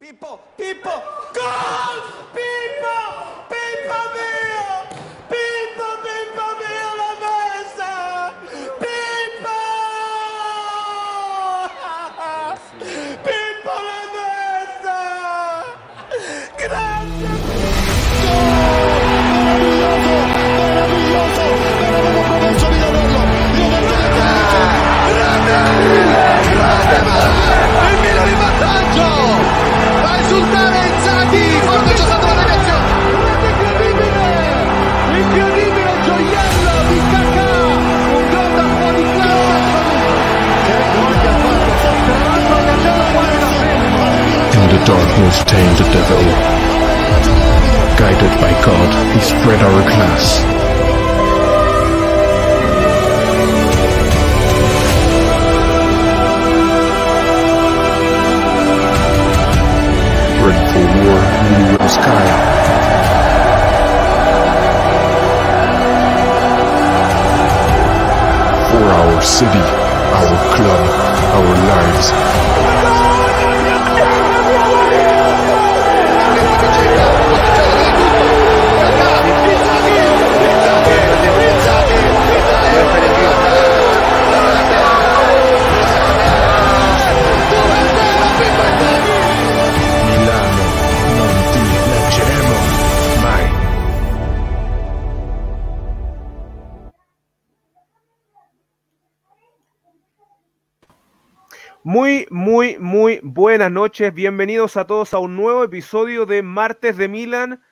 People, people, God, people, people, people. Darkness tamed the devil. Guided by God, he spread our class. For war, we. For our city, our club, our lives. Buenas noches. Bienvenidos a todos a un nuevo episodio de Martes de Milan.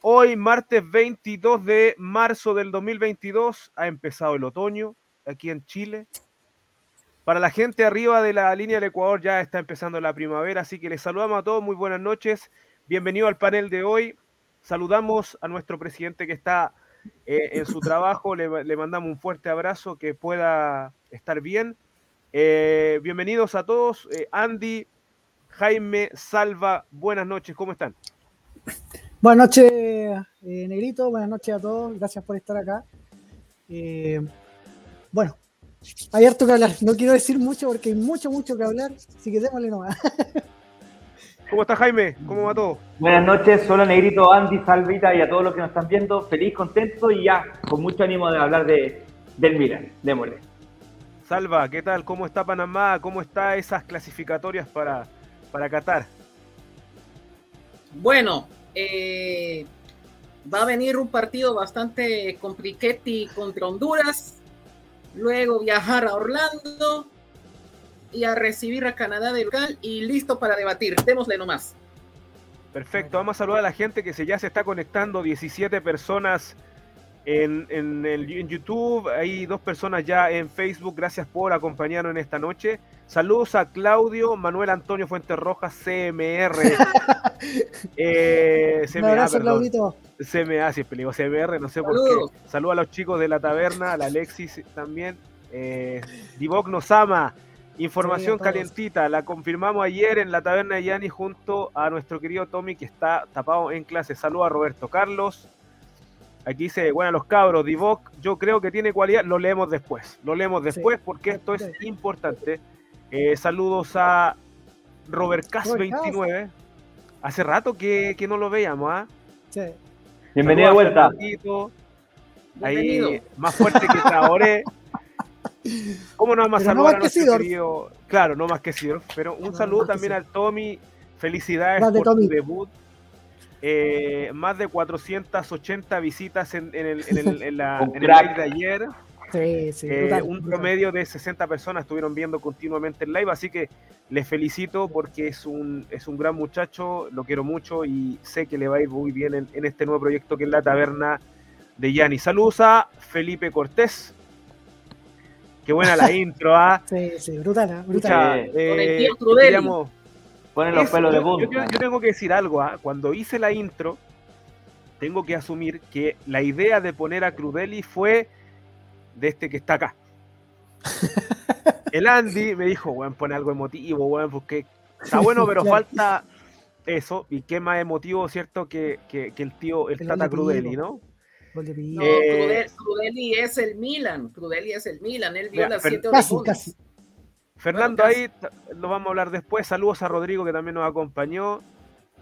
Hoy, martes 22 de marzo del 2022, ha empezado el otoño aquí en Chile. Para la gente arriba de la línea del Ecuador ya está empezando la primavera, así que les saludamos a todos. Muy buenas noches. Bienvenido al panel de hoy. Saludamos a nuestro presidente que está eh, en su trabajo. Le, mandamos un fuerte abrazo, que pueda estar bien. Eh, bienvenidos a todos. Eh, Andy, Jaime, Salva, buenas noches, ¿cómo están? Buenas noches, eh, Negrito. Buenas noches a todos. Gracias por estar acá. Eh, bueno, hay harto que hablar. No quiero decir mucho porque hay mucho, mucho que hablar. Así que démosle nomás. ¿Cómo está Jaime? ¿Cómo va todo? Buenas noches, hola Negrito, Andy, Salvita y a todos los que nos están viendo. Feliz, contento y ya con mucho ánimo de hablar de, del Milan. Démosle. Salva, ¿qué tal? ¿Cómo está Panamá? ¿Cómo está esas clasificatorias para, para Qatar? Bueno, eh, va a venir un partido bastante compliquetti contra Honduras, luego viajar a Orlando y a recibir a Canadá del local y listo para debatir. Démosle nomás. Perfecto, vamos a saludar a la gente que se, ya se está conectando, 17 personas en, en, el, en YouTube, hay dos personas ya en Facebook, gracias por acompañarnos en esta noche. Saludos a Claudio Manuel Antonio Fuentes Rojas, CMR. eh, Un CMA, abrazo, perdón. Claudito. CMA, si es peligro, CMR, no sé por qué. Saludos a los chicos de la taberna, a la Alexis también. Eh, Divok nos ama. Información Sí, calientita, la confirmamos ayer en la taberna de Yanni junto a nuestro querido Tommy que está tapado en clase. Saludos a Roberto Carlos. Aquí dice, bueno, los cabros, Divok, yo creo que tiene cualidad, lo leemos después, lo leemos después porque esto es importante. Eh, saludos a Robert Cas Robert Cas. 29. Hace rato que, que no lo veíamos, ¿ah? Sí. Bienvenido de a vuelta. Ahí, más fuerte que Traoré. ¿Cómo no a no saludar a más que nuestro Sidorf. querido? Claro, no más que Sidorf, pero un No, saludo más también al. Tommy. Felicidades por tu Tommy. debut. Eh, más de 480 visitas en, en el, en, el, en la, Un en el crack. live de ayer. Sí, sí. Eh, brutal, un brutal. promedio de 60 personas estuvieron viendo continuamente el live, así que les felicito porque es un, es un gran muchacho, lo quiero mucho y sé que le va a ir muy bien en, en este nuevo proyecto que es la taberna de Yanni. Saludos a Felipe Cortés. Qué buena la intro, ¿ah? Sí, sí, brutal, ¿eh? brutal. Con el eh, tío Crudeli. queríamos- Ponen los eso, pelos de yo, punta. yo- yo tengo que decir algo, ¿ah? cuando hice la intro, tengo que asumir que la idea de poner a Crudeli fue de este que está acá. El Andy me dijo, weón, pone algo emotivo, weón, porque está bueno, pero falta eso. Y qué más emotivo, ¿cierto? Que, que- que el tío, el El Tata Crudeli. ¿no? No, Eh, Crudel- Crudeli es el Milan. Crudeli es el Milan. Él vio las siete casi, casi. Fernando Bueno, ahí, lo vamos a hablar después. Saludos a Rodrigo que también nos acompañó.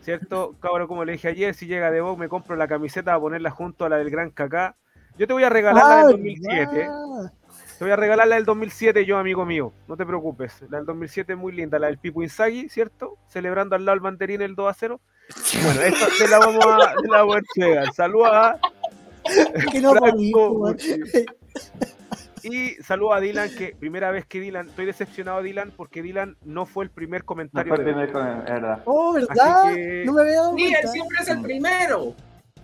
¿cierto? Cabrón, como le dije ayer, si llega de vos me compro la camiseta para ponerla junto a la del Gran Kaká. Yo te voy a regalar la del Ah, 2007. verdad. Te voy a regalar la del 2007 yo, amigo mío. No te preocupes. La del 2007 es muy linda. La del Pipo Inzaghi, ¿cierto? Celebrando al lado el banderín el 2 a 0. Bueno, esta te la vamos a, la a. Saludos a Que no Franco. Y saludo a Dylan, que primera vez que Dylan, estoy decepcionado Dylan porque Dylan no fue el primer No comentario. fue el primer es verdad. Oh, ¿verdad? Que- No me había dado Sí, él siempre es el primero.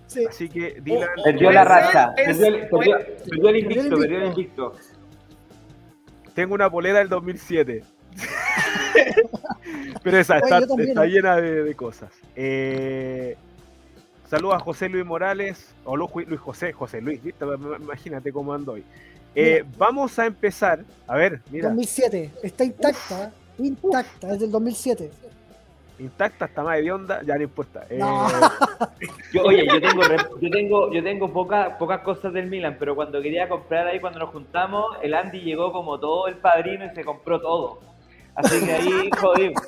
Sí. Así que Dylan, Oh, Perdió la Puede ser, racha. Perdió el, perdió, perdió el invicto, perdió el invicto. tengo una polera del 2007. Pero esa Oye, está, también, está llena de, de cosas. Eh, saludos a José Luis Morales, o Lu- Luis José, José Luis, Imagínate cómo ando hoy. Eh, vamos a empezar. A ver, mira, 2007. Está intacta. Intacta, es del 2007. intacta, está más de onda, ya no importa. Eh, No. Yo, oye, yo tengo, yo tengo, yo tengo pocas pocas cosas del Milan, pero cuando quería comprar ahí, cuando nos juntamos, el Andy llegó como todo el padrino y se compró todo. Así que ahí jodimos.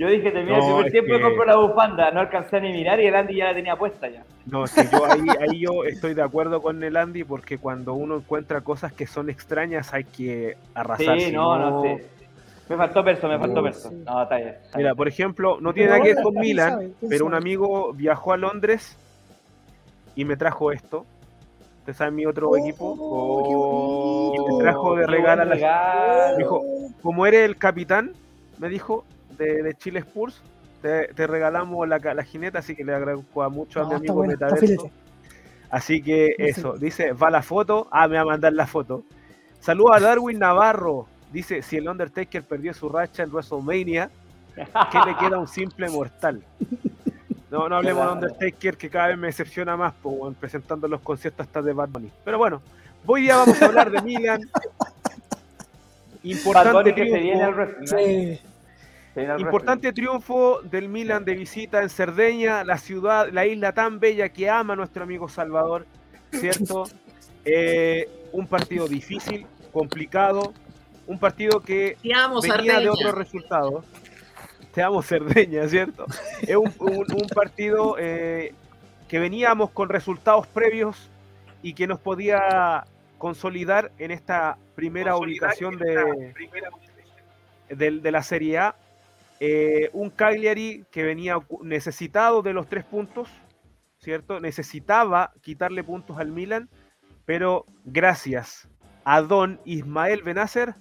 Yo dije, termina el No, primer es tiempo y compro la bufanda. No alcancé a ni mirar y el Andy ya la tenía puesta ya. No, es que yo ahí, ahí yo estoy de acuerdo con el Andy porque cuando uno encuentra cosas que son extrañas hay que arrasar. Sí, si no, no sé. Me faltó perso, me faltó No, perso. sí. No, está bien. está Mira, por ejemplo, no tiene nada que ver con ¿quién Milan, pero un amigo viajó a Londres y me trajo esto. Usted sabe mi otro Oh, equipo. qué Y me trajo de Qué regalo a buen la regalo. Dijo, como eres el capitán, me dijo, de, de Chile Spurs, te, te regalamos la, la jineta, así que le agradezco a mucho a mi amigo bueno, Metaverso. Así que Sí, eso, dice, va la foto. Ah, me va a mandar la foto. Saludos a Darwin Navarro. Dice, si el Undertaker perdió su racha en WrestleMania, ¿qué le queda a un simple mortal? No, no hablemos de. Undertaker, que cada vez me decepciona más, po, presentando los conciertos hasta de Bad Bunny. Pero bueno, hoy día vamos a hablar de Milan. Bad Importante Bunny que se viene al wrestling. Sí. Importante triunfo del Milan de visita en Cerdeña, la ciudad, la isla tan bella que ama nuestro amigo Salvador, ¿cierto? Eh, un partido difícil, complicado, un partido que Te amo, venía de Sardeña. otros resultados. Te amo Cerdeña, ¿cierto? Es un, un- un partido eh, que veníamos con resultados previos y que nos podía consolidar en esta primera ubicación de, del- de la Serie A. Eh, un Cagliari que venía necesitado de los tres puntos, ¿cierto? Necesitaba quitarle puntos al Milan, pero gracias a Don Ismael Benacer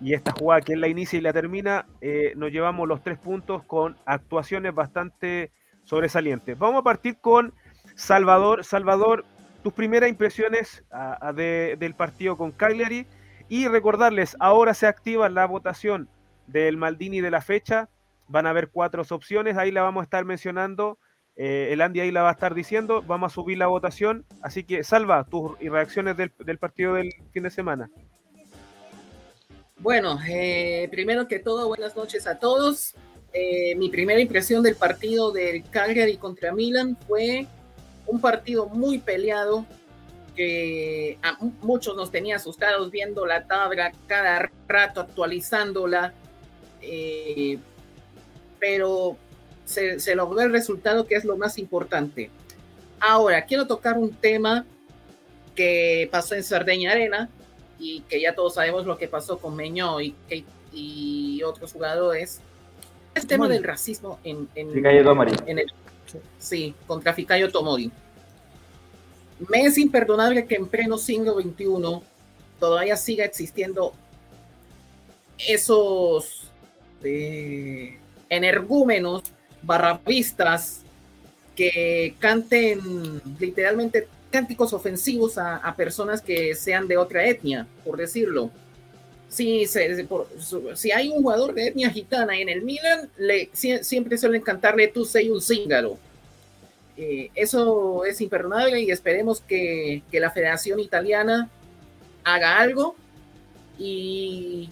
y esta jugada que él la inicia y la termina, eh, nos llevamos los tres puntos con actuaciones bastante sobresalientes. Vamos a partir con Salvador. Salvador, tus primeras impresiones de- del partido con Cagliari y recordarles, ahora se activa la votación del Maldini de la fecha. Van a haber cuatro opciones, ahí la vamos a estar mencionando. eh, el Andy ahí la va a estar diciendo. Vamos a subir la votación. Así que, Salva, tus reacciones del, del partido del fin de semana. Bueno, eh, primero que todo, buenas noches a todos. Eh, mi primera impresión del partido del Cagliari contra Milan fue un partido muy peleado que a mu- muchos nos tenía asustados viendo la tabla cada rato actualizándola, eh, pero se, se logró el resultado que es lo más importante. Ahora, quiero tocar un tema que pasó en Sardeña Arena, y que ya todos sabemos lo que pasó con Meñó y, y otros jugadores. El tema Tomori. del racismo en, en, en el, sí, contra Ficayo Tomori. Me es imperdonable que en pleno siglo XXI todavía siga existiendo esos eh, energúmenos, barrapistas que canten literalmente cánticos ofensivos a, personas que sean de otra etnia, por decirlo. Si, si hay un jugador de etnia gitana en el Milan, siempre suelen cantarle tú sei un cíngaro. Eh, eso es imperdonable y esperemos que, que la Federación Italiana haga algo y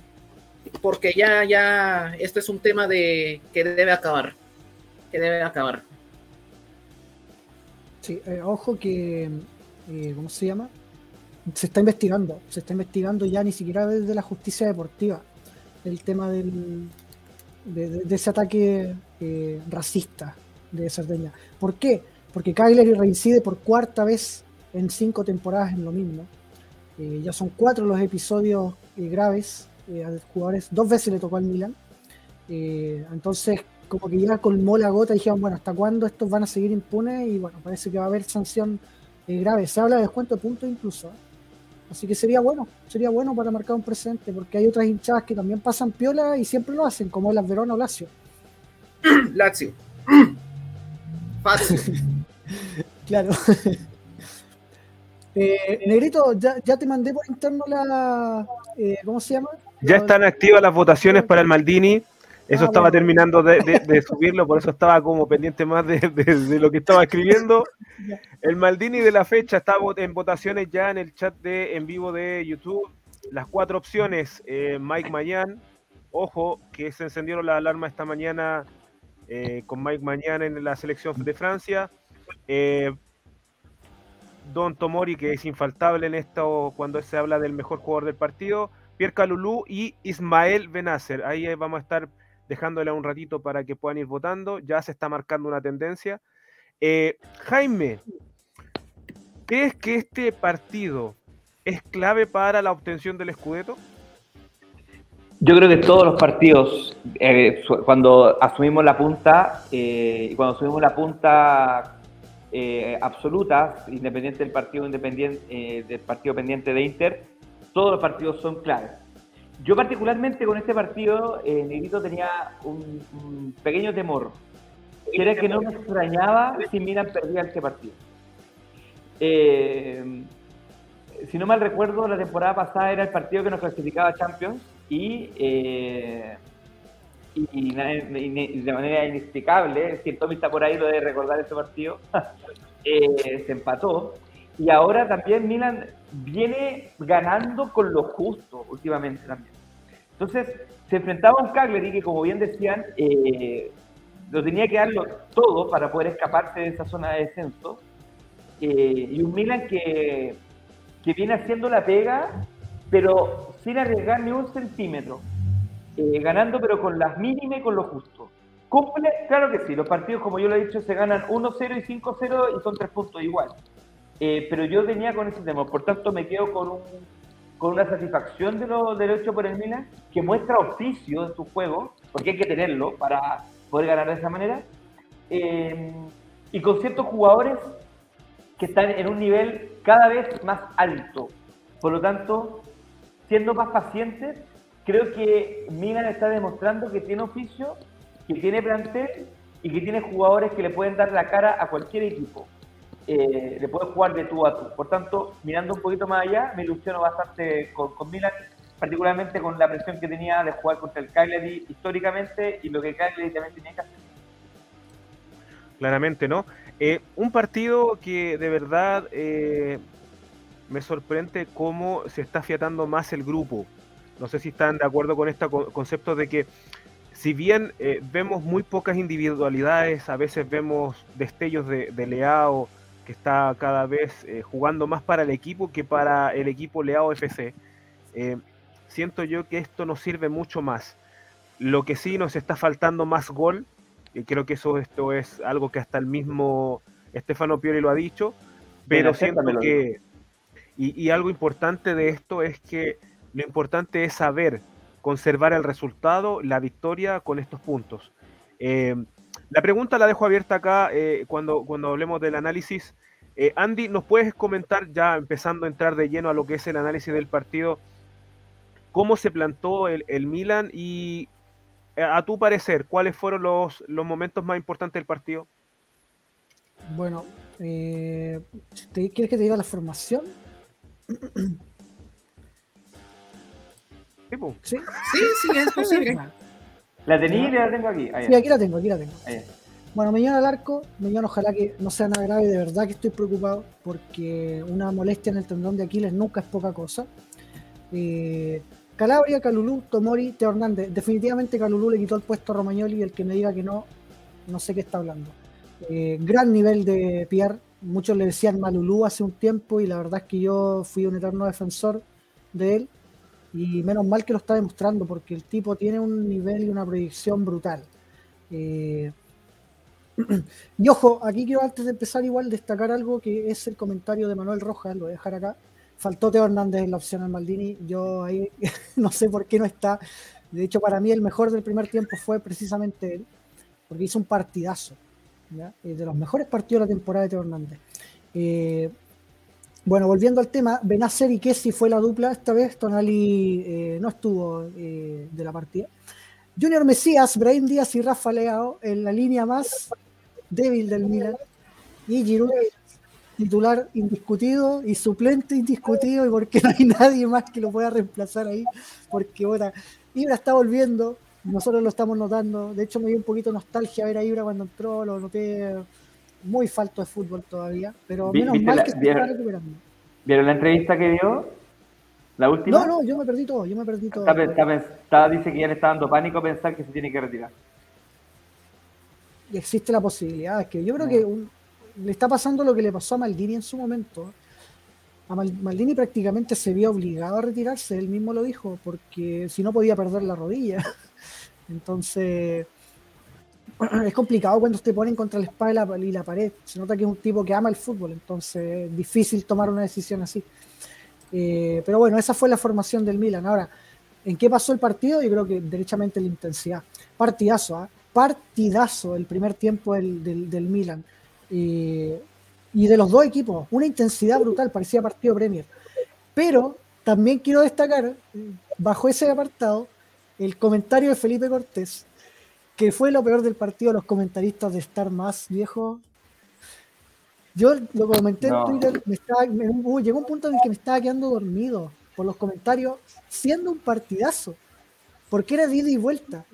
porque ya, ya, esto es un tema de que debe acabar, que debe acabar. Sí, eh, ojo que, eh, ¿cómo se llama? Se está investigando, se está investigando ya ni siquiera desde la justicia deportiva el tema del, de, de- ese ataque eh, racista de Cerdeña. ¿Por qué? Porque Cagliari reincide por cuarta vez en cinco temporadas en lo mismo. Ya son cuatro los episodios graves eh, a los jugadores. Dos veces le tocó al Milan. Eh, entonces, como que ya colmó la gota y dijeron, bueno, ¿hasta cuándo estos van a seguir impunes? Y bueno, parece que va a haber sanción eh, grave. Se habla de descuento de puntos incluso. ¿eh? Así que sería bueno, sería bueno para marcar un presente, porque hay otras hinchadas que también pasan piola y siempre lo hacen, como las Verona o Lazio. Lazio. Fácil. Claro. eh, Negrito, ya, ya te mandé por interno la. eh, ¿Cómo se llama? Ya están activas las votaciones para el Maldini. Eso Ah, estaba bueno. terminando de, de- de subirlo, por eso estaba como pendiente más de, lo que estaba escribiendo. El Maldini de la fecha está en votaciones ya en el chat de en vivo de YouTube. Las cuatro opciones, eh, Mike Mañán, ojo que se encendieron las alarmas esta mañana eh, con Mike Mañán en la selección de Francia. Eh, Don Tomori, que es infaltable en esto cuando se habla del mejor jugador del partido. Pierre Calulú y Ismael Benacer. Ahí eh, vamos a estar dejándole un ratito para que puedan ir votando. Ya se está marcando una tendencia. Eh, Jaime, ¿crees que este partido es clave para la obtención del Scudetto? Yo creo que todos los partidos, eh, cuando asumimos la punta, cuando asumimos la punta absoluta, independiente del partido independiente, del partido pendiente de Inter, todos los partidos son claves. Yo particularmente con este partido, eh, Negrito tenía un, un pequeño temor, que era que no me extrañaba si Milan perdía este partido. Eh, si no mal recuerdo, la temporada pasada era el partido que nos clasificaba a Champions y, eh, y, y de manera inexplicable, si el Tommy está por ahí, lo debe recordar ese partido, eh, se empató. Y ahora también Milan viene ganando con lo justo últimamente también. Entonces, se enfrentaba a un Cagliari que, como bien decían, eh, lo tenía que darlo todo para poder escaparse de esa zona de descenso. Eh, y un Milan que, que viene haciendo la pega, pero sin arriesgar ni un centímetro. Eh, ganando, pero con las mínimas y con lo justo. ¿Cumple? Claro que sí. Los partidos, como yo lo he dicho, se ganan 1-0 y 5-0 y son tres puntos igual. Eh, pero yo venía con ese tema. Por tanto, me quedo con, un, con una satisfacción de lo, hecho por el Milan, que muestra oficio en su juego, porque hay que tenerlo para poder ganar de esa manera. Eh, y con ciertos jugadores que están en un nivel cada vez más alto. Por lo tanto, siendo más pacientes, creo que Milan está demostrando que tiene oficio, que tiene plantel y que tiene jugadores que le pueden dar la cara a cualquier equipo. Eh, le puede jugar de tú a tú. Por tanto, mirando un poquito más allá, me ilusiono bastante con, con Milan, particularmente con la presión que tenía de jugar contra el Cagliari históricamente y lo que Cagliari también tenía que hacer. Claramente, ¿no? Eh, un partido que de verdad eh, me sorprende cómo se está afiatando más el grupo. No sé si están de acuerdo con este co- concepto de que si bien eh, vemos muy pocas individualidades, a veces vemos destellos de, de Leao que está cada vez eh, jugando más para el equipo que para el equipo Leao FC. eh, siento yo que esto nos sirve mucho más. Lo que sí nos está faltando más gol, y creo que eso esto es algo que hasta el mismo Stefano Pioli lo ha dicho, pero siento que y, y algo importante de esto es que lo importante es saber conservar el resultado, la victoria con estos puntos. Eh, la pregunta la dejo abierta acá eh, cuando, cuando hablemos del análisis. Eh, Andy, ¿nos puedes comentar, ya empezando a entrar de lleno a lo que es el análisis del partido, cómo se plantó el, el Milan y eh, a tu parecer, cuáles fueron los, los momentos más importantes del partido? Bueno, eh, ¿te- ¿quieres que te diga la formación? Sí, Sí, sí, es posible. La tenía y la tengo aquí. Ahí, Sí, aquí la tengo, aquí la tengo. ahí. Bueno, Meñón al arco, Meñón ojalá que no sea nada grave, de verdad que estoy preocupado porque una molestia en el tendón de Aquiles nunca es poca cosa. Eh, Calabria, Calulú, Tomori, Teo Hernández. Definitivamente Calulú le quitó el puesto a Romagnoli y el que me diga que no, no sé qué está hablando. Eh, gran nivel de Pierre, muchos le decían Malulú hace un tiempo y la verdad es que yo fui un eterno defensor de él. Y menos mal que lo está demostrando, porque el tipo tiene un nivel y una proyección brutal. Eh, y ojo, aquí quiero antes de empezar igual destacar algo que es el comentario de Manuel Rojas, lo voy a dejar acá. Faltó Teo Hernández en la opción al Maldini, yo ahí no sé por qué no está. De hecho, para mí el mejor del primer tiempo fue precisamente él, porque hizo un partidazo. Eh, de los mejores partidos de la temporada de Teo Hernández. Eh, bueno, volviendo al tema, Benacer y Kessi fue la dupla, esta vez Tonali eh, no estuvo eh, de la partida. Junior Mesías, Brahim Díaz y Rafa Leao en la línea más débil del Milan. Y Giroud, titular indiscutido y suplente indiscutido, y porque no hay nadie más que lo pueda reemplazar ahí, porque ahora Ibra está volviendo, nosotros lo estamos notando. De hecho, me dio un poquito nostalgia ver a Ibra cuando entró, lo noté muy falto de fútbol todavía, pero menos ¿viste mal la- que se vieron- está recuperando. ¿Vieron la entrevista que dio? ¿La última? No, no, yo me perdí todo, yo me perdí todo. Está, dice que ya le está dando pánico pensar que se tiene que retirar. Y existe la posibilidad, es que yo creo que un- le está pasando lo que le pasó a Maldini en su momento. A Mal- Maldini prácticamente se vio obligado a retirarse, él mismo lo dijo, porque si no podía perder la rodilla. Entonces, es complicado cuando te ponen contra la espada y la, pared. Se nota que es un tipo que ama el fútbol, entonces es difícil tomar una decisión así. Eh, pero bueno, esa fue la formación del Milan. Ahora, ¿en qué pasó el partido? Yo creo que derechamente en la intensidad. Partidazo, ¿ah? partidazo el primer tiempo del, del, del Milan. Eh, y de los dos equipos, una intensidad brutal, parecía partido Premier. Pero también quiero destacar, eh, bajo ese apartado, el comentario de Felipe Cortés, que fue lo peor del partido, los comentaristas de Star Más, viejo. Yo lo comenté No. en Twitter, me estaba- me- uh, llegó un punto en el que me estaba quedando dormido por los comentarios, siendo un partidazo, porque era de ida y vuelta,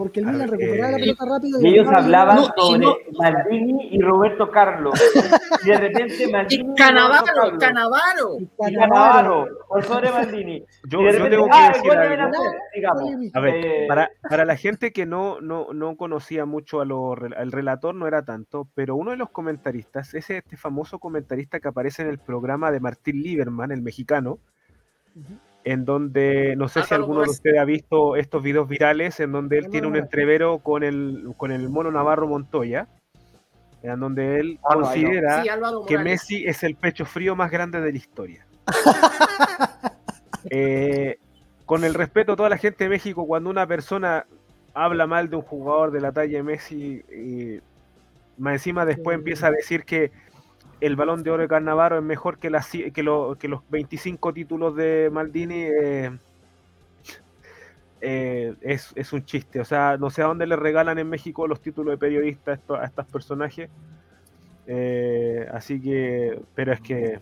porque el Milan recuperaba la eh, pelota rápido Y ellos hablaban No, y sobre no- Maldini y Roberto Carlos. Y de repente Maldini Y Canavaro. Canavaro. y. Canavaro, por sobre Maldini. Yo, y de yo tengo que ah, decir algo. Digamos. A ver, Eh, para, para la gente que no, no, no conocía mucho a lo, al relator, no era tanto, pero uno de los comentaristas es este famoso comentarista que aparece en el programa de Martín Lieberman, el mexicano, en donde no sé si Álvaro alguno de ustedes ha visto estos videos virales en donde él tiene un entrevero con el, con el mono Navarro Montoya, en donde él Ah, considera Sí, que. Messi es el pecho frío más grande de la historia. Eh, con el respeto a toda la gente de México, cuando una persona habla mal de un jugador de la talla de Messi, y más encima después empieza a decir que el balón de oro de Carnavaro es mejor que, las ci- que, lo- que los 25 títulos de Maldini, eh, eh, es, es un chiste. O sea, no sé a dónde le regalan en México los títulos de periodista a, esto- a estos personajes. Eh, así que, pero es que.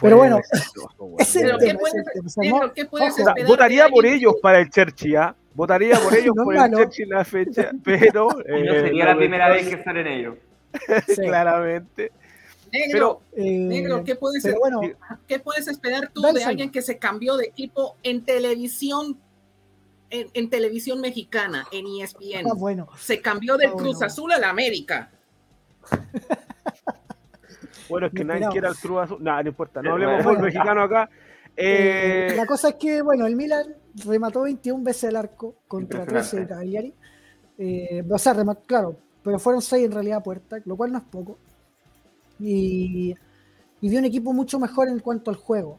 Pero bueno, desastroso, weón. ese es Pero el ¿qué tema, puedes, ese es el tema. O sea, Negro, no- ¿qué puedes ojo, O sea, esperar votaría por ellos para el Chelsea, ¿ah? Votaría por ellos No por el en la fecha, pero. no sería la primera vez que salen ellos. sí. Claramente. Negro, Eh, negro, ¿qué puedes, pero bueno, ¿qué puedes esperar tú de alguien que se cambió de equipo en televisión, en, en televisión mexicana, en ESPN? ah, bueno, Se cambió del Ah, Cruz. Azul a la América. Bueno, es que nadie quiere al Cruz Azul. Nada, no importa. No Pero hablemos bueno. fútbol mexicano acá. Eh, Eh, la cosa es que, bueno, el Milan remató 21 veces el arco contra 13 de. Cagliari. Eh, o sea, remató, claro, pero fueron 6 en realidad a puerta, lo cual no es poco. Y, y vio un equipo mucho mejor en cuanto al juego.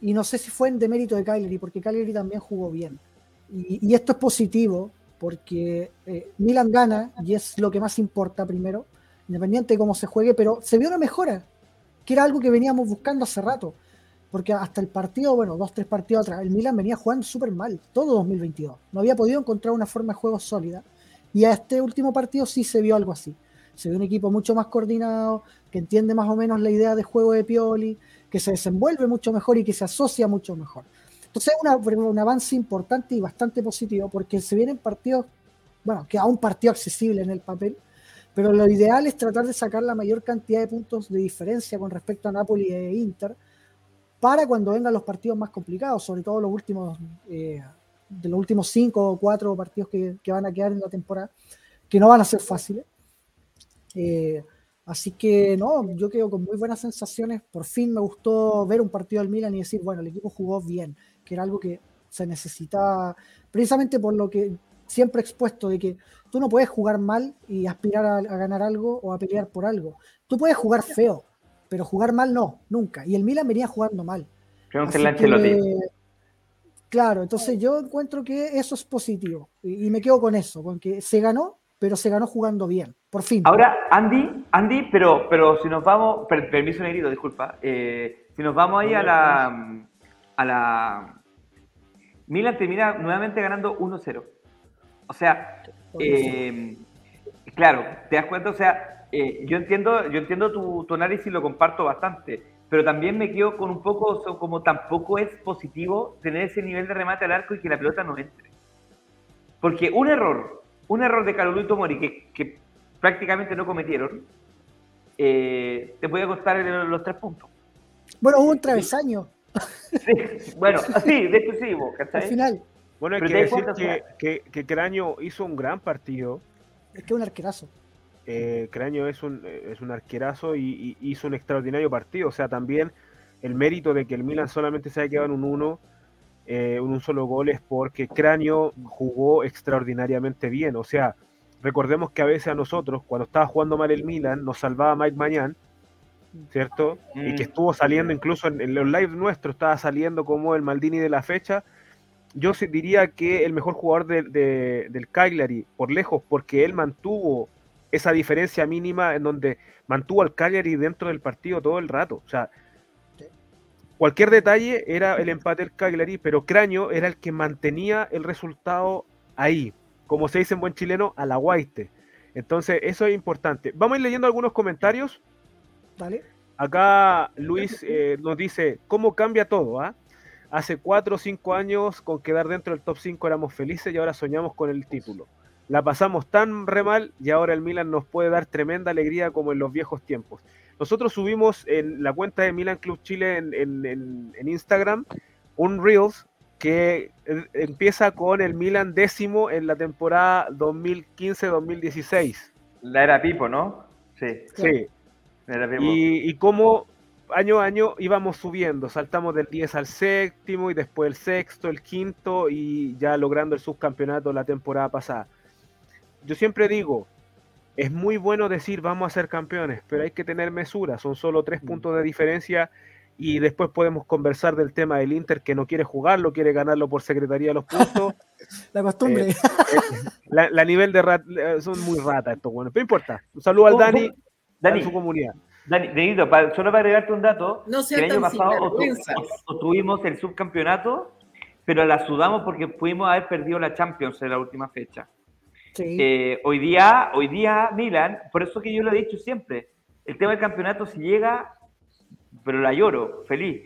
Y no sé si fue en demérito de Cagliari, porque Cagliari también jugó bien. Y, y esto es positivo, porque eh, Milan gana, y es lo que más importa primero, independiente de cómo se juegue, pero se vio una mejora, que era algo que veníamos buscando hace rato porque hasta el partido, bueno, dos, tres partidos atrás, el Milan venía jugando súper mal, todo 2022. No había podido encontrar una forma de juego sólida. Y a este último partido sí se vio algo así. Se vio un equipo mucho más coordinado, que entiende más o menos la idea de juego de Pioli, que se desenvuelve mucho mejor y que se asocia mucho mejor. Entonces es un avance importante y bastante positivo, porque se vienen partidos, bueno, queda un partido accesible en el papel, pero lo ideal es tratar de sacar la mayor cantidad de puntos de diferencia con respecto a Napoli e Inter, para cuando vengan los partidos más complicados, sobre todo los últimos, eh, de los últimos cinco o cuatro partidos que, que van a quedar en la temporada, que no van a ser fáciles. Eh, así que no, yo quedo con muy buenas sensaciones. Por fin me gustó ver un partido del Milan y decir, bueno, el equipo jugó bien, que era algo que se necesitaba precisamente por lo que siempre he expuesto de que tú no puedes jugar mal y aspirar a, a ganar algo o a pelear por algo. Tú puedes jugar feo, pero jugar mal no, nunca. Y el Milan venía jugando mal. Que, claro, entonces yo encuentro que eso es positivo y, y me quedo con eso, con que se ganó, pero se ganó jugando bien, por fin. Ahora, Andy, Andy, pero, pero si nos vamos, per- permiso negrito, disculpa, eh, si nos vamos ahí a la, a la, Milan termina nuevamente ganando 1-0. O sea, eh, claro, te das cuenta, o sea, eh, yo entiendo, yo entiendo tu, tu análisis y lo comparto bastante, pero también me quedo con un poco, como tampoco es positivo tener ese nivel de remate al arco y que la pelota no entre. Porque un error, un error de Carolito Tomori que, que prácticamente no cometieron, eh, te puede costar el- los tres puntos. Bueno, hubo un travesaño Sí, bueno, sí, de hecho sí, vos, al final, Bueno, hay Pero que decir que, que, que Craño hizo un gran partido. es que es un arquerazo. Eh, Craño es un, eh, es un arquerazo y, y hizo un extraordinario partido. O sea, también el mérito de que el Milan solamente se haya quedado en un 1, eh, en un solo gol, es porque Craño jugó extraordinariamente bien. O sea, recordemos que a veces a nosotros, cuando estaba jugando mal el Milan, nos salvaba Mike Mañán, ¿cierto? Y que Mm. estuvo saliendo incluso en, en los live nuestros, estaba saliendo como el Maldini de la fecha. Yo diría que el mejor jugador de- de- del Cagliari, por lejos, porque él mantuvo esa diferencia mínima en donde mantuvo al Cagliari dentro del partido todo el rato. O sea, cualquier detalle era el empate del Cagliari, pero Craño era el que mantenía el resultado ahí, como se dice en buen chileno, a la guaite. Entonces, eso es importante. Vamos a ir leyendo algunos comentarios. ¿Vale? Acá Luis eh, nos dice, ¿cómo cambia todo? ah? Hace cuatro o cinco años con quedar dentro del top 5 éramos felices y ahora soñamos con el título. La pasamos tan re mal y ahora el Milan nos puede dar tremenda alegría como en los viejos tiempos. Nosotros subimos en la cuenta de Milan Club Chile en, en- en- en Instagram un Reels que eh, empieza con el Milan décimo en la temporada 2015-2016. La era Pipo, ¿no? Sí, Sí, la era Pipo. y, y cómo año a año íbamos subiendo, saltamos del 10 al séptimo y después el sexto, el quinto y ya logrando el subcampeonato la temporada pasada. Yo siempre digo, es muy bueno decir vamos a ser campeones, pero hay que tener mesura, son solo tres puntos de diferencia y después podemos conversar del tema del Inter que no quiere jugarlo, quiere ganarlo por secretaría de los puntos. La costumbre. Eh, la, la nivel de rat, eh, son muy ratas estos buenos, pero no importa. Un saludo al ¿Cómo- Dani, cómo- Dani, a su comunidad. Dani, Denito, pa- solo para agregarte un dato, No el año pasado obtuvimos el subcampeonato, pero la sudamos porque pudimos haber perdido la Champions en la última fecha. Sí. Eh, hoy día, hoy día Milan, por eso que yo lo he dicho siempre, el tema del campeonato si llega, pero la lloro, feliz.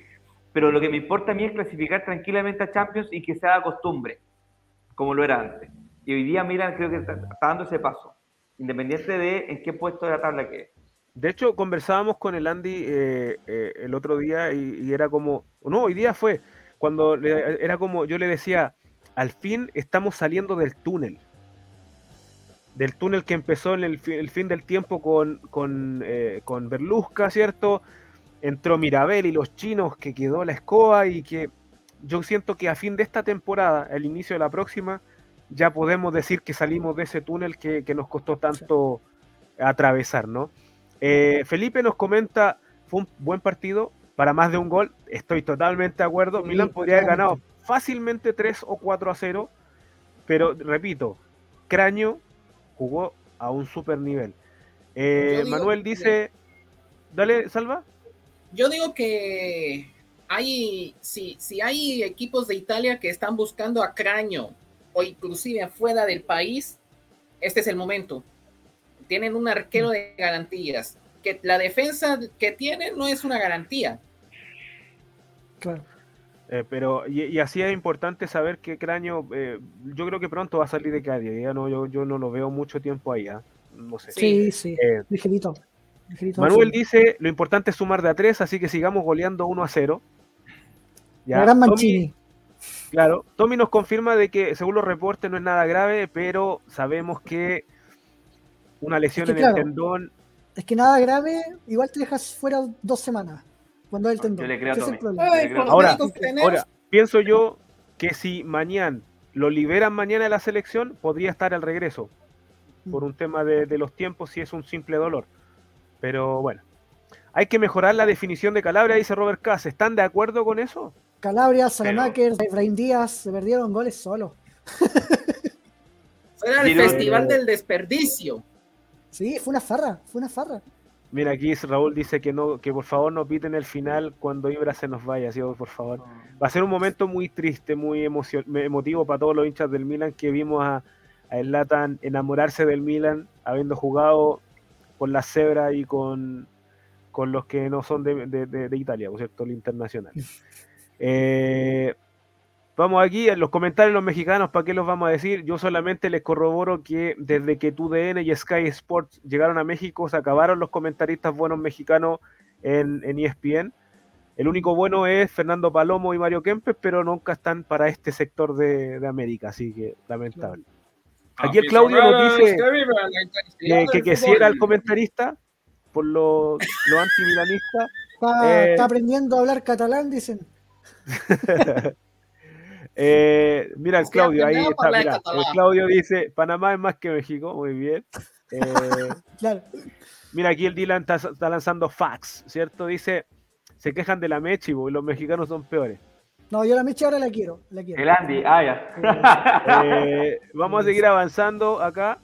Pero lo que me importa a mí es clasificar tranquilamente a Champions y que se haga costumbre, como lo era antes. Y hoy día Milan creo que está, está dando ese paso, independiente de en qué puesto de la tabla que De hecho, conversábamos con el Andy eh, eh, el otro día y, y era como, no, hoy día fue, cuando le- era como, yo le decía, al fin estamos saliendo del túnel. Del túnel que empezó en el, fi- el fin del tiempo con, con, eh, con Berlusca, ¿cierto? Entró Mirabel y los chinos que quedó la escoba y que yo siento que a fin de esta temporada, al inicio de la próxima, ya podemos decir que salimos de ese túnel que, que nos costó tanto atravesar, ¿no? Eh, Felipe nos comenta, fue un buen partido, para más de un gol, estoy totalmente de acuerdo. Sí, Milan podría haber ganado fácilmente 3 o 4 a 0, pero repito, Craño jugó a un super nivel. Eh, digo Manuel que- dice, dale, Salva. Yo digo que hay, si, si hay equipos de Italia que están buscando a Craño o inclusive fuera del país, este es el momento. Tienen un arquero de garantías. Que la defensa que tienen no es una garantía. Claro. Eh, pero y, y así es importante saber que Craño, eh, yo creo que pronto va a salir de Cádiz. Ya no, yo, yo no lo veo mucho tiempo ahí. ¿ah? No sé. Sí, sí. Eh, Ligerito. ligerito Manuel dice, lo importante es sumar de a 3, así que sigamos goleando 1 a 0. Ya, La gran Tommy- Mancini. claro, Tommy nos confirma de que según los reportes no es nada grave, pero sabemos que una lesión Es que en claro. el tendón, Es que nada grave, igual te dejas fuera dos semanas. Cuando es el tendón. Yo le creo a Ese es el Tommy. problema. Ay, creo- con los Ahora- médicos que tenemos, ahora, pienso yo que si mañana lo liberan mañana de la selección, podría estar al regreso. Por un tema de, de los tiempos, si es un simple dolor. Pero bueno. Hay que mejorar la definición de Calabria, dice Robert Cass. ¿Están de acuerdo con eso? Calabria, Salamaker, Efraín Díaz se perdieron goles solos. Era el festival del desperdicio. Sí, fue una farra, fue una farra. Mira, aquí Raúl dice que no, que por favor no piten el final cuando Ibra se nos vaya, ¿sí? por favor. Va a ser un momento muy triste, muy emotivo para todos los hinchas del Milan que vimos a, a Zlatan enamorarse del Milan, habiendo jugado con la cebra y con, con los que no son de, de- de- de Italia, por cierto, el internacional. Eh, vamos aquí en los comentarios los mexicanos, ¿para qué los vamos a decir? Yo solamente les corroboro que desde que TUDN y Sky Sports llegaron a México, se acabaron los comentaristas buenos mexicanos en, en E ESPN. El único bueno es Fernando Palomo y Mario Kempes, pero nunca están para este sector de, de América, así que lamentable. Aquí el Claudio nos dice que, que, que si era el comentarista por los los antimilanistas. Está, Eh. está aprendiendo a hablar catalán, dicen. Eh, mira el Claudio, ahí está. Mira, el Claudio dice: Panamá es más que México, muy bien. Eh, Claro. mira, aquí el Dylan está, está lanzando fax, ¿cierto? Dice: Se quejan de la Mechivo y los mexicanos son peores. No, yo la Meche ahora la quiero. La quiero. El Andy, ah, ya. Eh, vamos a seguir avanzando acá.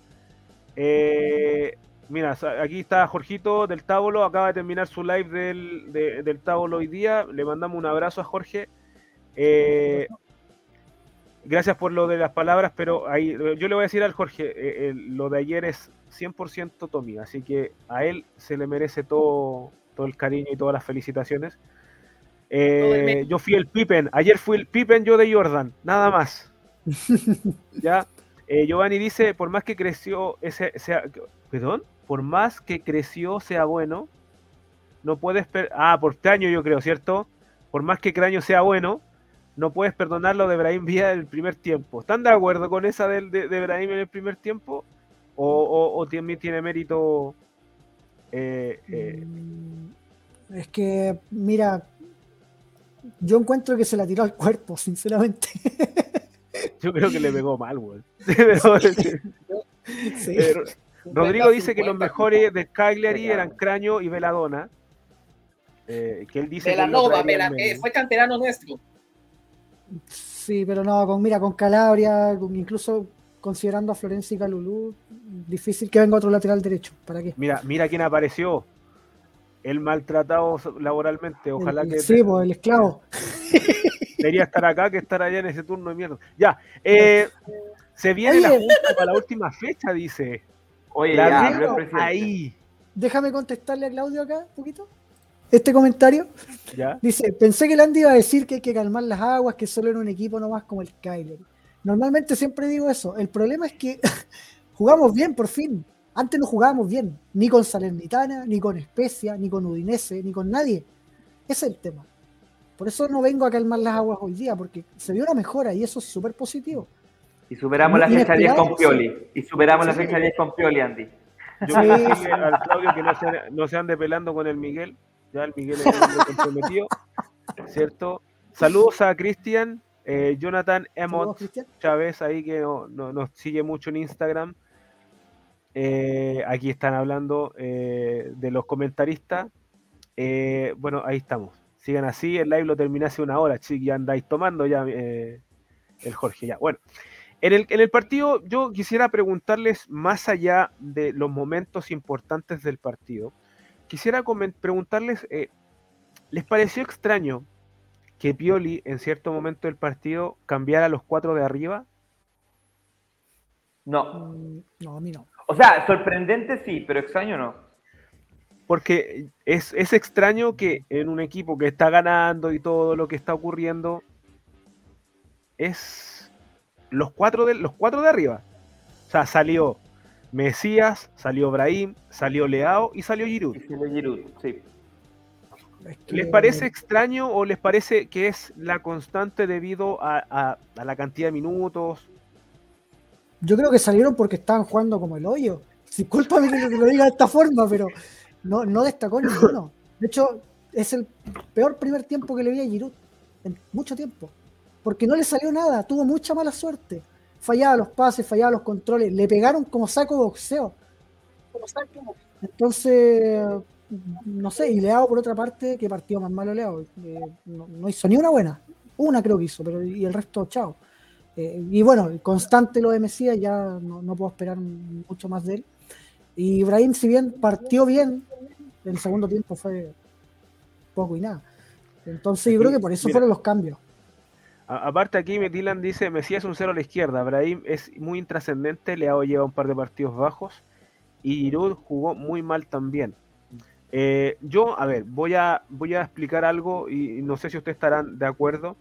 Eh, mira, aquí está Jorgito del Tábolo, acaba de terminar su live del, de- del Tábolo hoy día. Le mandamos un abrazo a Jorge. Eh, gracias por lo de las palabras, pero ahí yo le voy a decir al Jorge, eh, eh, lo de ayer es 100% Tommy, así que a él se le merece todo, todo el cariño y todas las felicitaciones. Eh, yo fui el Pippen, ayer fui el Pippen yo de Jordan, nada más. ¿Ya? Giovanni dice, por más que creció, ese, sea, perdón, por más que creció sea bueno, no puedes, per- ah, por Craño yo creo, ¿cierto? Por más que Craño sea bueno, no puedes perdonarlo de Brahim Vía del primer tiempo. ¿Están de acuerdo con esa del, de, de Brahim en el primer tiempo? ¿O, o- o también tiene mérito? eh, eh, Mm, Es que, mira, yo encuentro que se la tiró al cuerpo, sinceramente. yo creo que le pegó mal, güey. Pero- Sí. eh, Rodrigo 50, dice que los 50. mejores de Cagliari eran Craño y Veladona. eh, que él dice que lo Velanova, eh, fue canterano nuestro. Sí, pero no, con, mira, con Calabria, con- incluso considerando a Florencia y Calulú, difícil que venga otro lateral derecho. ¿Para qué? Mira, mira quién apareció. El maltratado laboralmente. Ojalá El- que Sí, pues el esclavo. debería estar acá que estar allá en ese turno de mierda. Ya, eh, se viene Oye. la junta para la última fecha, dice. Oye, La ya, ahí. Déjame contestarle a Claudio acá un poquito. Este comentario ¿Ya? dice: Pensé que Landy iba a decir que hay que calmar las aguas, que solo era un equipo nomás como el Kyler. Normalmente siempre digo eso. El problema es que jugamos bien, por fin. Antes no jugábamos bien, ni con Salernitana, ni con Especia, ni con Udinese, ni con nadie. Ese es el tema. Por eso no vengo a calmar las aguas hoy día, porque se vio una mejora y eso es súper positivo. Y superamos la fecha 10 con Pioli. Y superamos la Sí. fecha 10 con Pioli, Andy. Yo Sí, al Claudio que no se, no se ande pelando con el Miguel. Ya el Miguel es comprometido. ¿Cierto? Saludos a Cristian, eh, Jonathan Emot. Chávez, ahí que no- no- nos sigue mucho en Instagram. Eh, aquí están hablando eh, de los comentaristas. Bueno, ahí estamos. Sigan así, el live lo terminé hace una hora, chiqui, ya andáis tomando ya el Jorge. Ya, bueno. En el, en el partido, yo quisiera preguntarles, más allá de los momentos importantes del partido, quisiera preguntarles, eh, ¿les pareció extraño que Pioli en cierto momento del partido cambiara a los cuatro de arriba? No. Mm, No, a mí no. O sea, sorprendente sí, pero extraño no. Porque es, es extraño que en un equipo que está ganando y todo lo que está ocurriendo es los cuatro de, los cuatro de arriba. O sea, salió Mesías, salió Brahim, salió Leao y salió Giroud. Y salió Giroud, sí. Es que- ¿Les parece extraño o les parece que es la constante debido a, a- a la cantidad de minutos? Yo creo que salieron porque estaban jugando como el hoyo. Discúlpame que te lo diga de esta forma, pero no, no destacó ninguno. De hecho, es el peor primer tiempo que le vi a Giroud en mucho tiempo. porque no le salió nada, tuvo mucha mala suerte. Fallaba los pases, fallaba los controles, le pegaron como saco boxeo. Entonces, no sé, y Leao por otra parte, que partido más malo Leao. Eh, no, no hizo ni una buena, una creo que hizo, pero y el resto, chao. Eh, y bueno, constante lo de Mesías, ya no, no puedo esperar mucho más de él. Y Ibrahim, si bien partió bien, el segundo tiempo fue poco y nada. Entonces, yo creo que por eso Mira. fueron los cambios. Aparte aquí, Dylan dice, Mesías es un cero a la izquierda, Brahim es muy intrascendente, Leao lleva un par de partidos bajos y Giroud jugó muy mal también. Eh, yo, a ver, voy a, voy a explicar algo y no sé si ustedes estarán de acuerdo.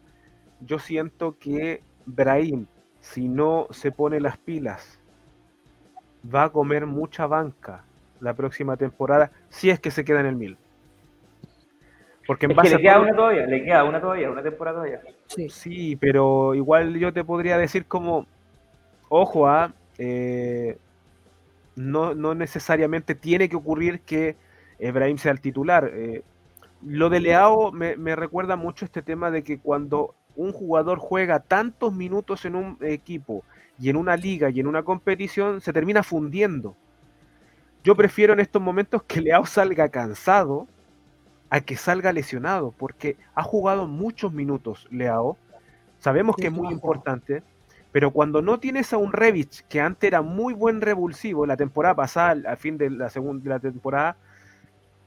Yo siento que Brahim, si no se pone las pilas, va a comer mucha banca la próxima temporada si es que se queda en el mil. Porque en Es que base le a queda todo- una todavía, le queda una todavía, una temporada todavía. Sí. Sí, pero igual yo te podría decir como, ojo, a no, no necesariamente tiene que ocurrir que Ebrahim sea el titular. eh, lo de Leao me, me recuerda mucho este tema de que cuando un jugador juega tantos minutos en un equipo y en una liga y en una competición, se termina fundiendo. Yo prefiero en estos momentos que Leao salga cansado a que salga lesionado, porque ha jugado muchos minutos Leao. Sabemos que es muy importante, pero cuando no tienes a un Revich que antes era muy buen revulsivo, la temporada pasada, al, fin de la segunda la temporada,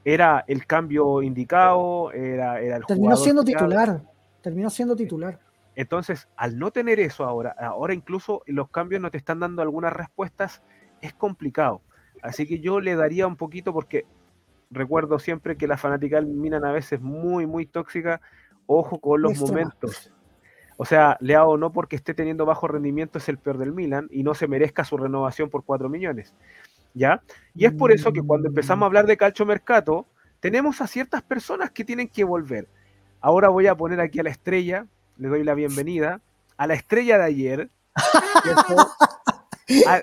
era el cambio indicado, era, era el Terminó siendo titular. Terminó siendo titular. Entonces, al no tener eso ahora, ahora incluso los cambios no te están dando algunas respuestas, es complicado. Así que yo le daría un poquito porque recuerdo siempre que la fanática del Milan a veces es muy, muy tóxica. Ojo con los momentos. O sea, Leao no porque esté teniendo bajo rendimiento es el peor del Milan y no se merezca su renovación por 4 millones. ¿Ya? Y es por eso que cuando empezamos a hablar de calcio mercato, tenemos a ciertas personas que tienen que volver. Ahora voy a poner aquí a la estrella, le doy la bienvenida, a la estrella de ayer. A-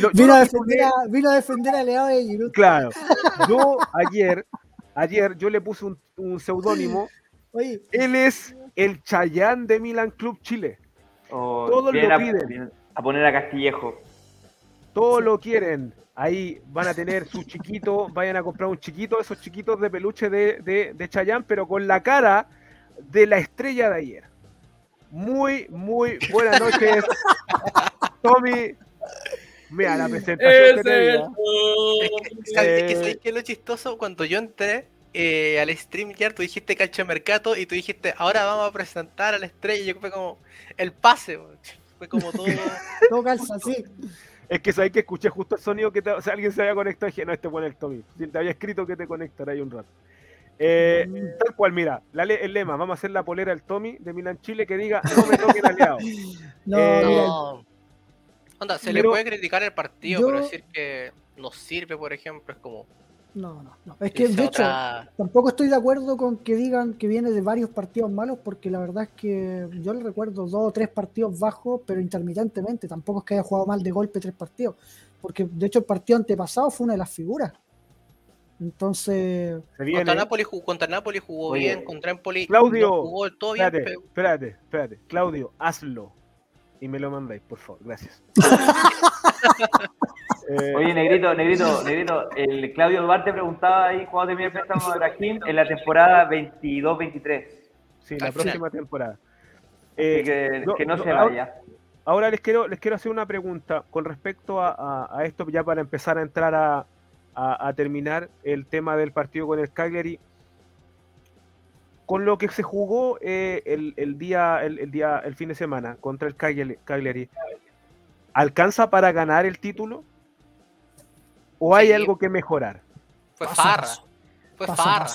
lo- Vino a, defender a, vino a defender a Leao de Giroud. Claro, yo ayer, ayer yo le puse un, un seudónimo, él es el Chayán de Milan Club Chile. O Todos lo a- piden. A poner a Castillejo. Todos lo quieren. Ahí van a tener su chiquito, vayan a comprar un chiquito, esos chiquitos de peluche de, de, de Chayanne, pero con la cara de la estrella de ayer. Muy, muy buenas noches, Tommy. Mira la presentación que. Es que, ¿sabes, Eh, que, ¿sabes qué es lo chistoso? Cuando yo entré eh, al stream ya tú dijiste Mercato y tú dijiste, ahora vamos a presentar a la estrella. Y yo fue como, el pase, weón. fue como todo. todo calza así. Es que sabes que escuché justo el sonido que te- o sea, alguien se había conectado y dije, no, este fue el Tommy. Si Te había escrito que te conectará ahí un rato. Eh, tal cual, mira, la le- el lema, vamos a hacer la polera del Tommy de Milan Chile que diga, no me toquen aliado. No, Eh, No. Onda, se Pero- le puede criticar el partido, yo- pero decir que nos sirve, por ejemplo, es como. no, no, no. Es que de hecho, otra- tampoco estoy de acuerdo con que digan que viene de varios partidos malos, porque la verdad es que yo le recuerdo dos o tres partidos bajos, pero intermitentemente. Tampoco es que haya jugado mal de golpe tres partidos, porque de hecho el partido antepasado fue una de las figuras. Entonces, Contra. Napoli, jugó, contra Napoli jugó Oye, bien, contra Empoli Claudio, no jugó todo bien, Espérate, pero- espérate, espérate. Claudio, hazlo. Y me lo mandáis, por favor. Gracias. Eh, Oye, Negrito, Negrito, Negrito, el Claudio Duarte preguntaba ahí cuándo termina el préstamo de Brahim en la temporada 22-23. sí, la al final. próxima temporada. Así Eh, que, no- que no no, se ahora- vaya. Ahora les quiero, les quiero hacer una pregunta con respecto a, a- a esto, ya para empezar a entrar a, a- a terminar el tema del partido con el Cagliari. Con lo que se jugó eh, el, el día, el, el día, el fin de semana contra el Cagliari, ¿alcanza para ganar el título? ¿O hay Sí. algo que mejorar? fue Paso farra. paso. Fue paso farra.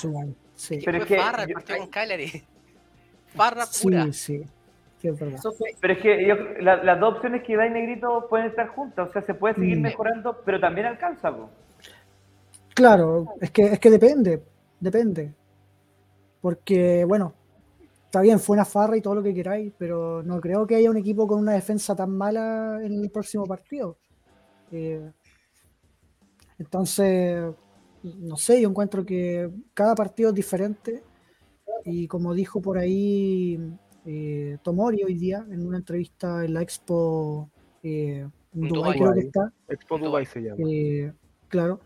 Sí, Pero fue es que farra el yo- partido con Cagliari. Farra pura. sí, sí, sí, es verdad. Eso fue, Pero es que yo- la- las dos opciones que da el Negrito pueden estar juntas. O sea, se puede seguir Mm. mejorando, pero también alcanza. po. Claro, es que, es que depende, depende. Porque, bueno, está bien, fue una farra y todo lo que queráis, pero no creo que haya un equipo con una defensa tan mala en el próximo partido. Eh, entonces, no sé, yo encuentro que cada partido es diferente y como dijo por ahí eh, Tomori hoy día en una entrevista en la Expo eh, en Dubái. creo que está. Expo Dubai se llama. Eh, claro.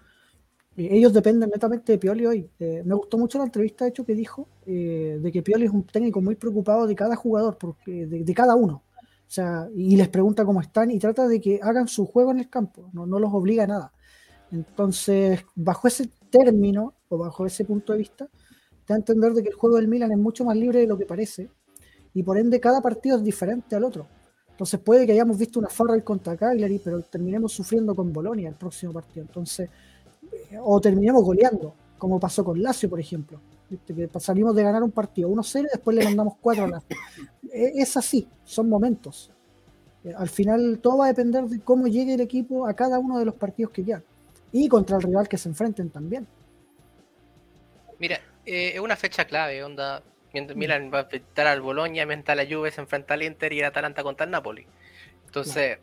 Eh, ellos dependen netamente de Pioli hoy. Eh, me gustó mucho la entrevista de hecho que dijo eh, de que Pioli es un técnico muy preocupado de cada jugador, porque, de, de cada uno. O sea, y les pregunta cómo están y trata de que hagan su juego en el campo, no, no los obliga a nada. Entonces, bajo ese término o bajo ese punto de vista, te da a entender de que el juego del Milan es mucho más libre de lo que parece y por ende cada partido es diferente al otro. Entonces puede que hayamos visto una Farrell contra Cagliari, pero terminemos sufriendo con Bolonia el próximo partido. Entonces, eh, o terminemos goleando, como pasó con Lazio, por ejemplo. Que salimos de ganar un partido 1-0 y después le mandamos 4 a Lazio. Eh, Es así, son momentos. Eh, Al final todo va a depender de cómo llegue el equipo a cada uno de los partidos que quedan. Y contra el rival que se enfrenten también. Mira, eh, es una fecha clave, onda. Mm. Milan va a enfrentar al Boloña, mientras la Juve se enfrenta al Inter y el Atalanta contra el Napoli. Entonces,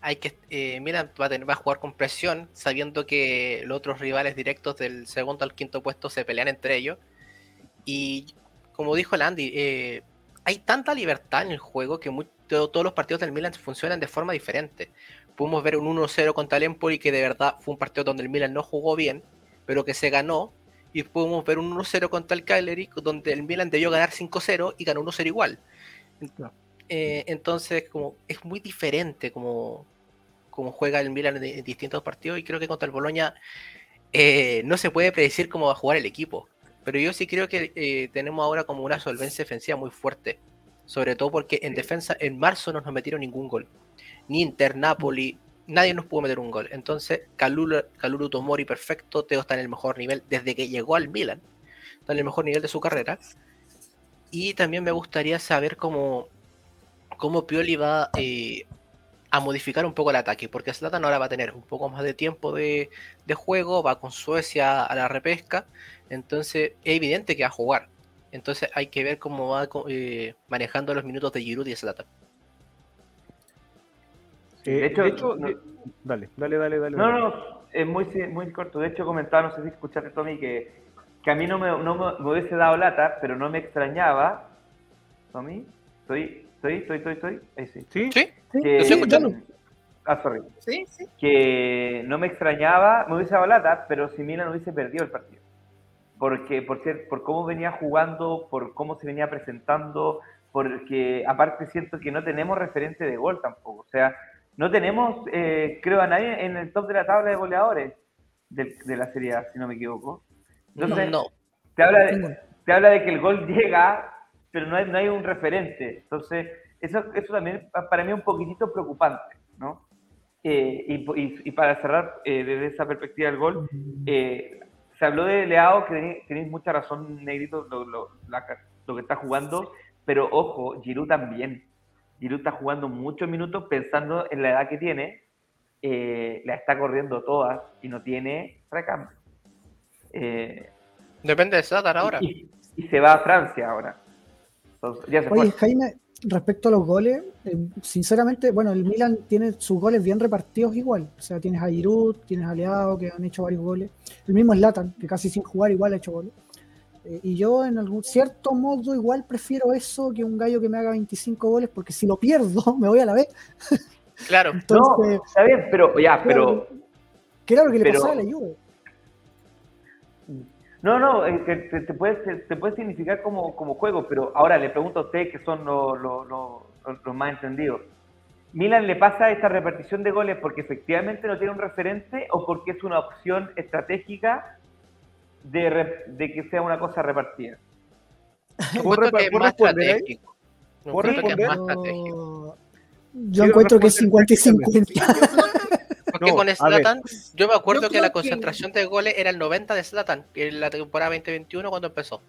hay que eh, Milan va a, tener- va a jugar con presión, sabiendo que los otros rivales directos del segundo al quinto puesto se pelean entre ellos. Y como dijo el Andy, eh, hay tanta libertad en el juego que mu- to- todos los partidos del Milan funcionan de forma diferente. Pudimos ver un 1-0 contra el Empoli que de verdad fue un partido donde el Milan no jugó bien, pero que se ganó. Y pudimos ver un 1-0 contra el Cagliari, donde el Milan debió ganar 5-0 y ganó 1-0 igual. Eh, entonces, como es muy diferente como, como juega el Milan en, en distintos partidos y creo que contra el Boloña eh, no se puede predecir cómo va a jugar el equipo. Pero yo sí creo que eh, tenemos ahora como una solvencia defensiva muy fuerte. Sobre todo porque en defensa en marzo no nos metieron ningún gol. Ni Inter, Napoli, nadie nos pudo meter un gol. Entonces, Kalulu, Kalulu Tomori perfecto, Teo está en el mejor nivel desde que llegó al Milan. Está en el mejor nivel de su carrera. Y también me gustaría saber cómo, cómo Pioli va eh, a modificar un poco el ataque, porque Zlatan ahora va a tener un poco más de tiempo de, de juego, va con Suecia a la repesca, entonces es evidente que va a jugar. Entonces hay que ver cómo va eh, manejando los minutos de Giroud y Zlatan. Eh, de hecho, de hecho, no- de- dale, dale, dale, dale. No, no, es muy, muy corto. De hecho, comentaba, no sé si escuchaste, Tommy, que, que a mí no, me, no me, me hubiese dado lata, pero no me extrañaba. Tommy, estoy, estoy, estoy, estoy, estoy. Ahí sí. ¿Sí? ¿Sí? Sí, Que, estoy escuchando. Ah, sorry. Sí, sí. Que no me extrañaba, me hubiese dado lata, pero si Milan hubiese perdido el partido. Porque, por, ser, por cómo venía jugando, por cómo se venía presentando, porque aparte siento que no tenemos referente de gol tampoco. O sea, no tenemos, eh, creo, a nadie en el top de la tabla de goleadores de, de la Serie A, si no me equivoco. Entonces, no. te, habla de, te habla de que el gol llega, pero no hay, no hay un referente. Entonces, eso, eso también pa- para mí es un poquitito preocupante, ¿no? Eh, y, po- y- y para cerrar eh, desde esa perspectiva del gol, eh, se habló de Leao, que tenéis, mucha razón, Negrito, lo, lo- la- lo que está jugando, pero ojo, Giroud también. Giroud está jugando muchos minutos pensando en la edad que tiene, eh, la está corriendo todas y no tiene recambio. Eh, Depende de Zlatan ahora. y, y se va a Francia ahora. Entonces, ya se Oye, fue. Jaime, respecto a los goles, eh, sinceramente, bueno, el Milan tiene sus goles bien repartidos igual. O sea, tienes a Giroud, tienes a Leao, que han hecho varios goles. El mismo Zlatan, que casi sin jugar igual ha hecho goles. Eh, y yo, en algún cierto modo, igual prefiero eso que un gallo que me haga 25 goles, porque si lo pierdo, me voy a la vez. Claro. No, está bien, pero ya, pero que era lo que le pero- pasaba a la Juve. No, no, eh, te, te- te puede, te, te puede significar como, como juego, pero ahora le pregunto a ustedes que son los, los- los- los más entendidos. ¿Milan le pasa esta repartición de goles porque efectivamente no tiene un referente o porque es una opción estratégica de, re- de que sea una cosa repartida? Yo ¿Puedo que puedo más responder. Yo ¿Puedo encuentro que es responder? más estratégico. Yo encuentro que es responder 50 y 50. Porque No, con. Zlatan, yo me acuerdo Yo que la que- concentración de goles era el 90 de Zlatan, que en la temporada 2021 cuando empezó.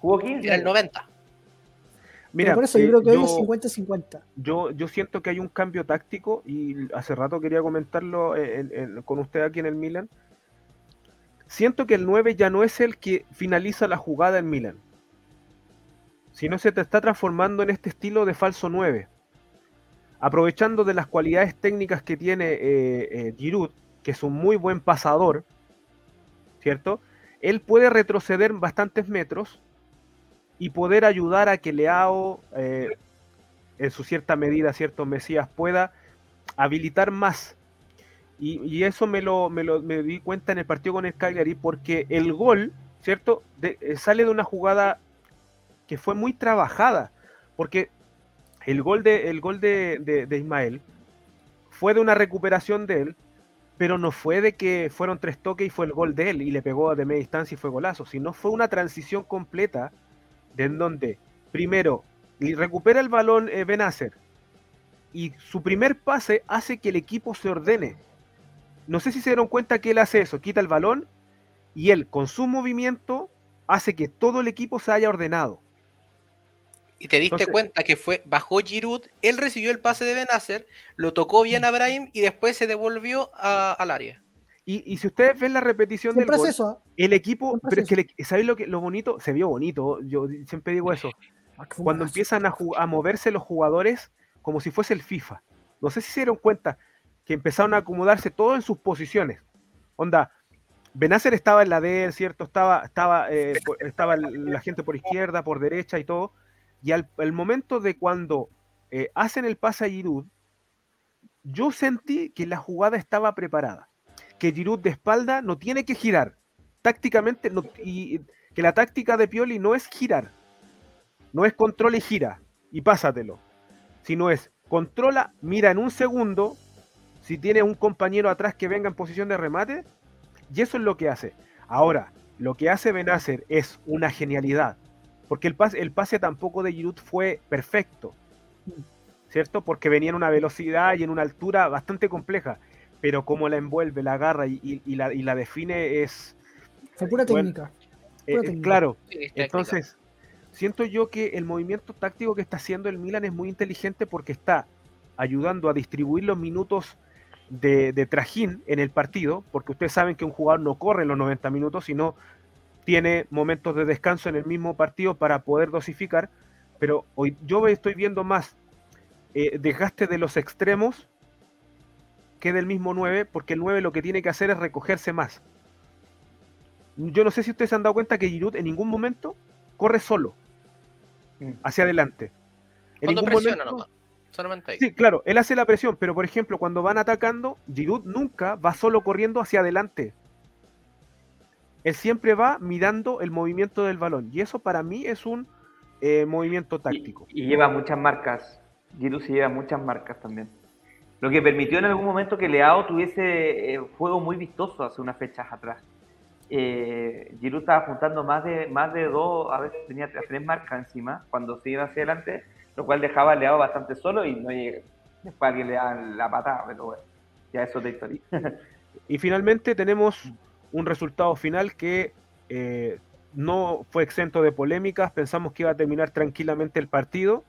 ¿Jugó 15? Era el 90. Mira, por eso yo eh, creo que hoy es yo- 50-50. yo, yo siento que hay un cambio táctico y hace rato quería comentarlo en- en- con usted aquí en el Milan. Siento que el 9 ya no es el que finaliza la jugada en Milan, sino se te está transformando en este estilo de falso 9. Aprovechando de las cualidades técnicas que tiene eh, eh, Giroud, que es un muy buen pasador, ¿cierto? Él puede retroceder bastantes metros y poder ayudar a que Leao, eh, en su cierta medida, cierto Mesías, pueda habilitar más. Y, y eso me lo, me lo me di cuenta en el partido con el Cagliari, porque el gol, ¿cierto? De- eh, sale de una jugada que fue muy trabajada, porque el gol de, el gol de, de- Ismael fue de una recuperación de él, pero no fue de que fueron tres toques y fue el gol de él y le pegó de media distancia y fue golazo, sino fue una transición completa de en donde primero recupera el balón eh, Benacer y su primer pase hace que el equipo se ordene. No sé si se dieron cuenta que él hace eso, quita el balón y él con su movimiento hace que todo el equipo se haya ordenado. Y te diste Entonces- cuenta que fue, bajó Giroud, él recibió el pase de Benacer, lo tocó bien a Brahim y después se devolvió a- al área. Y, y si ustedes ven la repetición Siempre del es gol, eso. ¿ah? el equipo, Siempre pero es que le- ¿sabéis lo que lo bonito? Se vio bonito, yo siempre digo eso. Ah, cuando empiezan a, moverse los jugadores como si fuese el FIFA. No sé si se dieron cuenta que empezaron a acomodarse todos en sus posiciones. Onda, Benacer estaba en la D, ¿cierto? Estaba, estaba, eh, por- estaba el- la gente por izquierda, por derecha y todo. Y al el momento de cuando eh, hacen el pase a Giroud, yo sentí que la jugada estaba preparada. Que Giroud de espalda no tiene que girar. Tácticamente, y que la táctica de Pioli no es girar. No es controla y gira y pásatelo. Sino es controla, mira en un segundo si tiene un compañero atrás que venga en posición de remate. Y eso es lo que hace. Ahora, lo que hace Benacer es una genialidad. Porque el pase, el pase tampoco de Giroud fue perfecto. ¿Cierto? Porque venía en una velocidad y en una altura bastante compleja. Pero como la envuelve, la agarra y, y- y la, y la define es... Fue pura Bueno, técnica. eh, Pura eh, técnica. claro, entonces, siento yo que el movimiento táctico que está haciendo el Milan es muy inteligente porque está ayudando a distribuir los minutos de, de trajín en el partido, porque ustedes saben que un jugador no corre en los 90 minutos, sino tiene momentos de descanso en el mismo partido para poder dosificar, pero hoy yo estoy viendo más eh, desgaste de los extremos que del mismo 9, porque el 9 lo que tiene que hacer es recogerse más. Yo no sé si ustedes se han dado cuenta que Giroud en ningún momento corre solo Mm. hacia adelante. En Cuando ningún presiona momento- nomás. Solamente ahí. Sí, claro, él hace la presión, pero por ejemplo, cuando van atacando, Giroud nunca va solo corriendo hacia adelante. Él siempre va mirando el movimiento del balón. Y eso para mí es un eh, movimiento táctico. Y, y lleva muchas marcas. Giroud se lleva muchas marcas también. Lo que permitió en algún momento que Leao tuviese eh, juego muy vistoso hace unas fechas atrás. Eh, Giroud estaba juntando más de, más de dos, a veces tenía tres, tres marcas encima cuando se iba hacia adelante, lo cual dejaba a Leao bastante solo y no llega. Después alguien le da la patada, pero bueno, ya eso es de historia. Y finalmente tenemos un resultado final que eh, no fue exento de polémicas. Pensamos que iba a terminar tranquilamente el partido,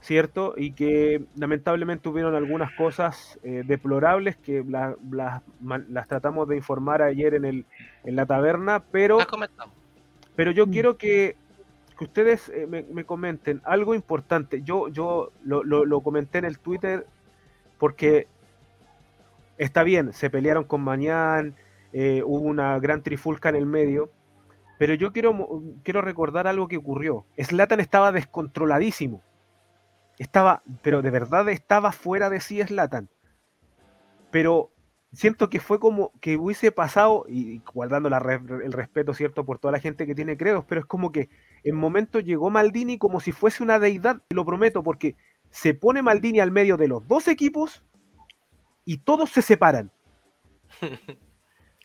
¿cierto? Y que lamentablemente hubieron algunas cosas eh, deplorables que la- las tratamos de informar ayer en, el, en la taberna, pero, pero yo Mm. quiero que, que ustedes eh, me, me comenten algo importante. Yo, yo lo, lo- lo comenté en el Twitter porque está bien, se pelearon con Mañán, eh, hubo una gran trifulca en el medio, pero yo quiero, quiero recordar algo que ocurrió. Slatan estaba descontroladísimo. Estaba, pero de verdad estaba fuera de sí Slatan. Pero siento que fue como que hubiese pasado, y guardando el respeto, ¿cierto?, por toda la gente que tiene credos, pero es como que en momento llegó Maldini como si fuese una deidad, lo prometo, porque se pone Maldini al medio de los dos equipos y todos se separan.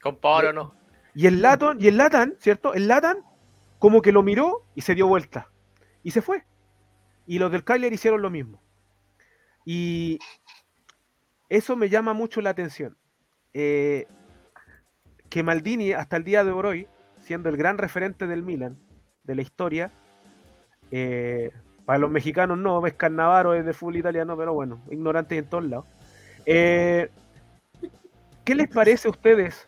Con Pablo no. Y el Latan, y el Latan, ¿cierto? El Latan como que lo miró y se dio vuelta. Y se fue. Y los del Kyler hicieron lo mismo. Y eso me llama mucho la atención. Eh, que Maldini, hasta el día de hoy, siendo el gran referente del Milan, de la historia, eh, para los mexicanos no, ves Carnavaro es de fútbol italiano, pero bueno, ignorantes en todos lados. Eh, ¿Qué les parece a ustedes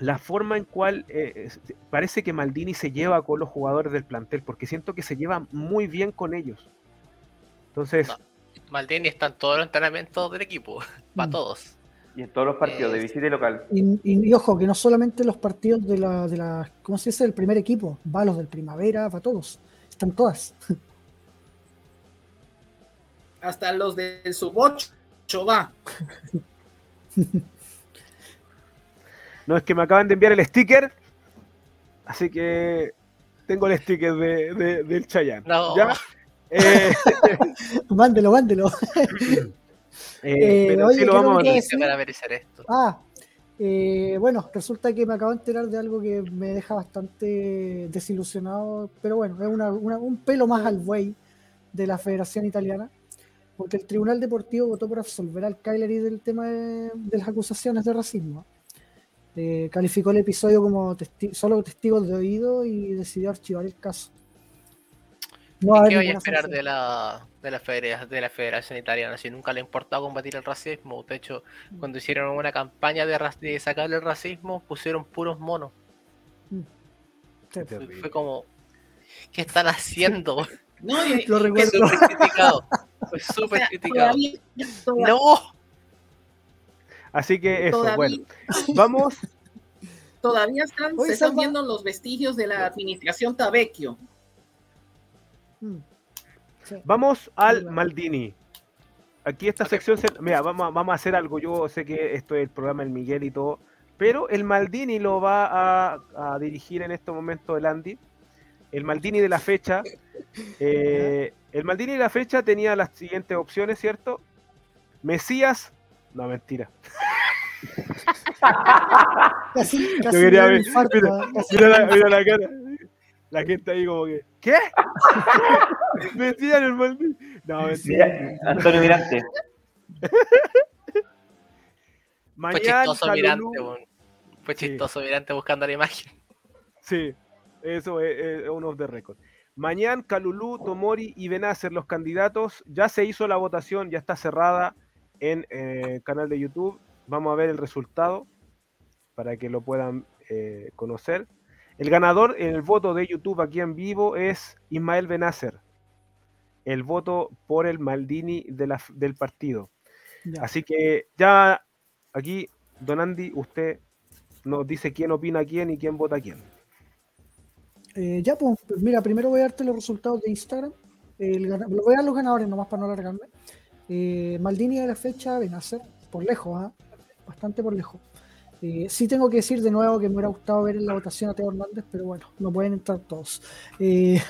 la forma en cual eh, parece que Maldini se lleva con los jugadores del plantel? Porque siento que se lleva muy bien con ellos. Entonces, No. Maldini está en todos los entrenamientos del equipo. Para Mm. todos. Y en todos los partidos, de Es- visita y local. Y, y- y ojo, que no solamente los partidos de la, de la, ¿cómo se dice? El primer equipo, va a los del primavera, va a todos. Están todas. Hasta los del sub 8 va. No, es que me acaban de enviar el sticker. Así que tengo el sticker de, de- del Chayanne. No. ¿Ya? Eh, mándelo, mándelo. eh, Eh, pero oye, sí lo vamos a para merecer esto. Ah, eh, bueno, resulta que me acabo de enterar de algo que me deja bastante desilusionado, pero bueno, es una- una- un pelo más al buey de la Federación Italiana, porque el Tribunal Deportivo votó por absolver al Cagliari del tema de, de las acusaciones de racismo. Eh, calificó el episodio como testi- solo testigos de oído y decidió archivar el caso. No va a ¿Y haber qué voy a esperar sanción. de la, de, la federa- de la Federación Italiana? Si nunca le ha importado combatir el racismo. De hecho, cuando hicieron una campaña de, de sacarle el racismo, pusieron puros monos. Sí. Fue, fue como, ¿qué están haciendo? No, Lo Fue recuerdo. súper criticado. Fue o súper sea, criticado. todavía, ¡No! Así que eso, todavía- bueno. Vamos. todavía están, se están viendo los vestigios de la administración Tabecchio. Mm. Sí. Vamos al. Maldini. Aquí esta sección, se- mira, vamos, a- vamos a hacer algo. Yo sé que esto es el programa del Miguel y todo, pero el Maldini lo va a, a dirigir en este momento el Andy. El Maldini de la fecha. eh, el Maldini de la fecha tenía las siguientes opciones, ¿cierto? Mesías. No, mentira. Casi, casi quería me ver, infarto, mira, casi Mira me da la, un mira la cara. La gente ahí como que. ¿Qué? Decían el Maldini. No, mentira. Antonio Mirante. Fue chistoso Mirante. Fue Sí. chistoso Mirante buscando la imagen. Sí, eso es, es uno of the record. Mañana, Calulú, Tomori y Benacer, los candidatos. Ya se hizo la votación, ya está cerrada en eh, el canal de YouTube. Vamos a ver el resultado para que lo puedan eh, conocer. El ganador en el voto de YouTube aquí en vivo es Ismael Benacer. El voto por el Maldini de la- del partido. Ya. Así que ya aquí, Don Andy, usted nos dice quién opina a quién y quién vota a quién. Eh, ya, pues, mira, primero voy a darte los resultados de Instagram. El voy a dar los ganadores nomás para no alargarme. Eh, Maldini de la fecha, Benacer, por lejos, ¿ah? bastante por lejos. Eh, sí tengo que decir de nuevo que me hubiera gustado ver en la votación a Teo Hernández, pero bueno, no pueden entrar todos. Eh,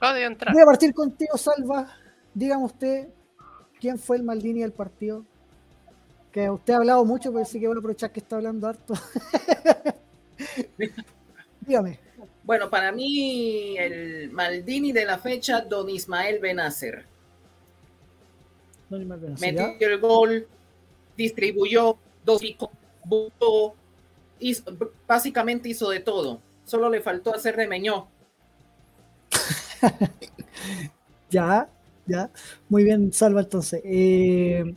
Ah, entrar. voy a partir contigo, Salva. Dígame usted, ¿quién fue el Maldini del partido? Que usted ha hablado mucho, pero sí que voy a aprovechar que está hablando harto. Dígame. Bueno, para mí el Maldini de la fecha, don Ismael Benacer. Metió el gol, distribuyó, dosificó, votó, hizo- básicamente hizo de todo. Solo le faltó hacer de Meñó. Ya, ya. Muy bien, Salva, entonces. Eh,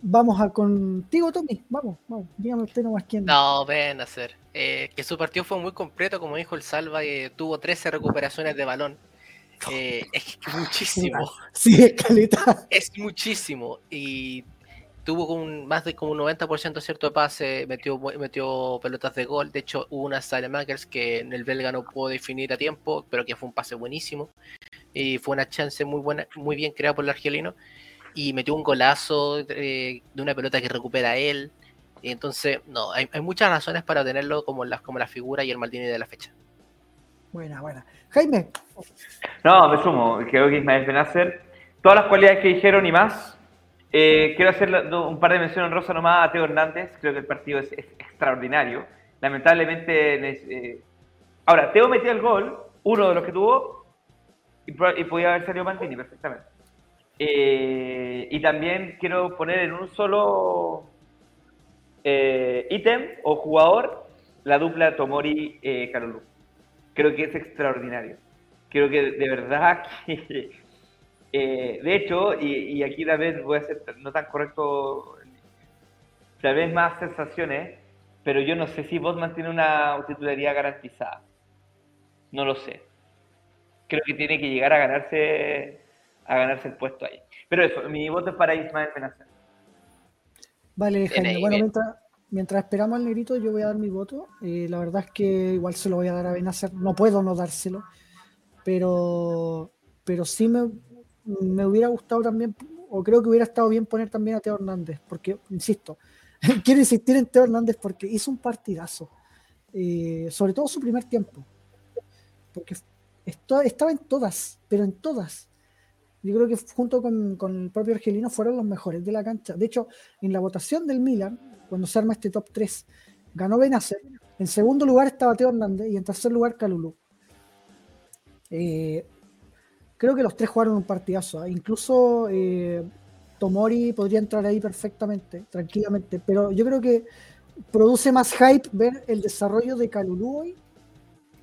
vamos a contigo, Tommy. Vamos, vamos. Dígame usted nomás quién. No, ven a hacer. Eh, que su partido fue muy completo, como dijo el Salva, eh, tuvo 13 recuperaciones de balón. Eh, es muchísimo, Sí, escaleta. es muchísimo. Y tuvo un- más de como un 90% cierto de pase, metió, metió pelotas de gol. De hecho, hubo una Salemakers que en el belga no pudo definir a tiempo, pero que fue un pase buenísimo. Y fue una chance muy buena, muy bien creada por el argelino. Y metió un golazo eh, de una pelota que recupera él. Y entonces, no, hay, hay muchas razones para tenerlo como como la figura y el Maldini de la fecha. Buena, buena. Jaime, No, me sumo. Creo que Ismael Benacer, todas las cualidades que dijeron y más. Eh, quiero hacer un par de menciones honrosas nomás a Teo Hernández. Creo que el partido es, extraordinario. Lamentablemente, eh, ahora, Teo metió el gol, uno de los que tuvo, y, podía haber salido Maldini perfectamente. Eh, y también quiero poner en un solo eh, ítem o jugador la dupla Tomori-Carolú. Creo que es extraordinario. Creo que de verdad que, eh, de hecho, y, y aquí tal vez voy a ser no tan correcto, tal vez más sensaciones, pero yo no sé si Botman tiene una titularidad garantizada. No lo sé. Creo que tiene que llegar a ganarse a ganarse el puesto ahí. Pero eso, mi voto es para Ismael Benacer. vale, Jaime. Bueno, mientras, mientras esperamos al negrito, yo voy a dar mi voto. Eh, la verdad es que igual se lo voy a dar a Benacer. No puedo no dárselo. pero, pero sí me, me hubiera gustado también, o creo que hubiera estado bien poner también a Teo Hernández, porque, insisto, quiero insistir en Teo Hernández porque hizo un partidazo, eh, sobre todo su primer tiempo, porque estaba en todas, pero en todas. Yo creo que junto con, el propio Argelino fueron los mejores de la cancha. De hecho, en la votación del Milan, cuando se arma este top 3, ganó Benacer. En segundo lugar estaba Teo Hernández y en tercer lugar Calulú. Eh, creo que los tres jugaron un partidazo. Incluso eh, Tomori podría entrar ahí perfectamente, tranquilamente. Pero yo creo que produce más hype ver el desarrollo de Calulú hoy,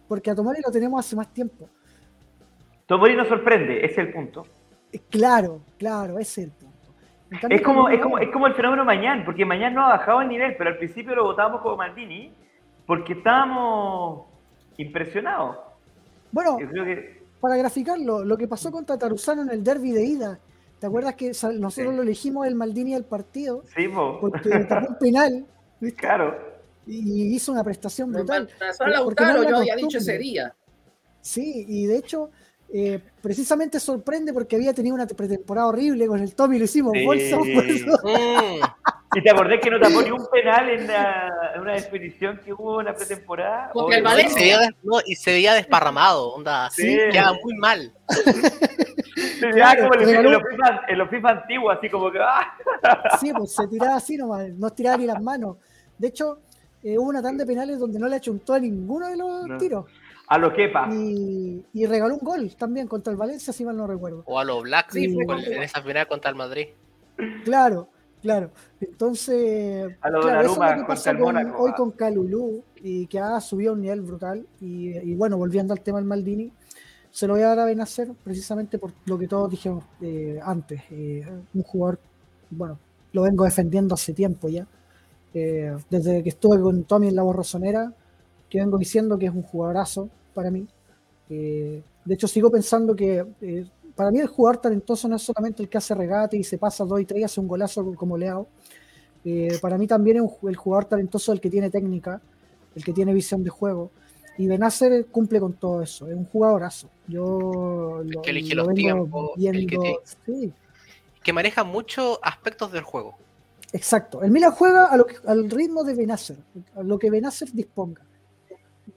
porque a Tomori lo tenemos hace más tiempo. Tomori nos sorprende, ese es el punto. Claro, claro, ese es el punto. Cambio, Es como, es, como, es como el fenómeno Mañán, porque Mañán no ha bajado el nivel, pero al principio lo votábamos como Maldini porque estábamos impresionados. Bueno, Yo creo que para graficarlo, lo que pasó contra Taruzano en el derby de ida. ¿Te acuerdas que nosotros Sí. lo elegimos el Maldini del partido? sí, po. Porque tapó un penal ¿viste? claro. y hizo una prestación brutal. Lautaro, no yo había dicho ese día. Sí, y de hecho, eh, precisamente sorprende porque había tenido una pretemporada horrible con el Tommy, lo hicimos Sí. bolsa. Mm, ¿Y te acordás que no tapó ni un penal en, la- en una expedición que hubo en la pretemporada? Contra el Obvio, y, Valencia. se veía, des- no, y se veía desparramado, onda, Sí. quedaba muy mal. Se veía Claro, como en los, regaló- en los FIFA, en los FIFA antiguos, así como que. ¡ah! Sí, pues se tiraba así nomás, no tiraba ni las manos. De hecho, eh, hubo una tanda de penales donde no le achuntó a ninguno de los No. tiros. A lo quepa. Y, y regaló un gol también contra el Valencia, si mal no recuerdo. O a los Black Sí, fue con- como- en esa final contra el Madrid. Claro, claro. Entonces, A lo claro, eso es Donnarumma lo que contra pasa el con- Mónaco, hoy con Calulú y que ha subido a un nivel brutal. Y, y bueno, volviendo al tema del Maldini, se lo voy a dar a Benacer precisamente por lo que todos dijimos eh, antes. Eh, un jugador, bueno, lo vengo defendiendo hace tiempo ya. Eh, desde que estuve con Tommy en la borrosonera, que vengo diciendo que es un jugadorazo para mí. Eh, de hecho, sigo pensando que eh, para mí el jugador talentoso no es solamente el que hace regate y se pasa dos y tres y hace un golazo como Leao. Eh, para mí también es un el jugador talentoso el que tiene técnica, el que tiene visión de juego. Y Benacer cumple con todo eso, es un jugadorazo. Yo lo, que elige lo los tiempos, el que viendo. te- Sí, Que maneja muchos aspectos del juego. exacto. El Milan juega a lo que- al ritmo de Benacer, a lo que Benacer disponga.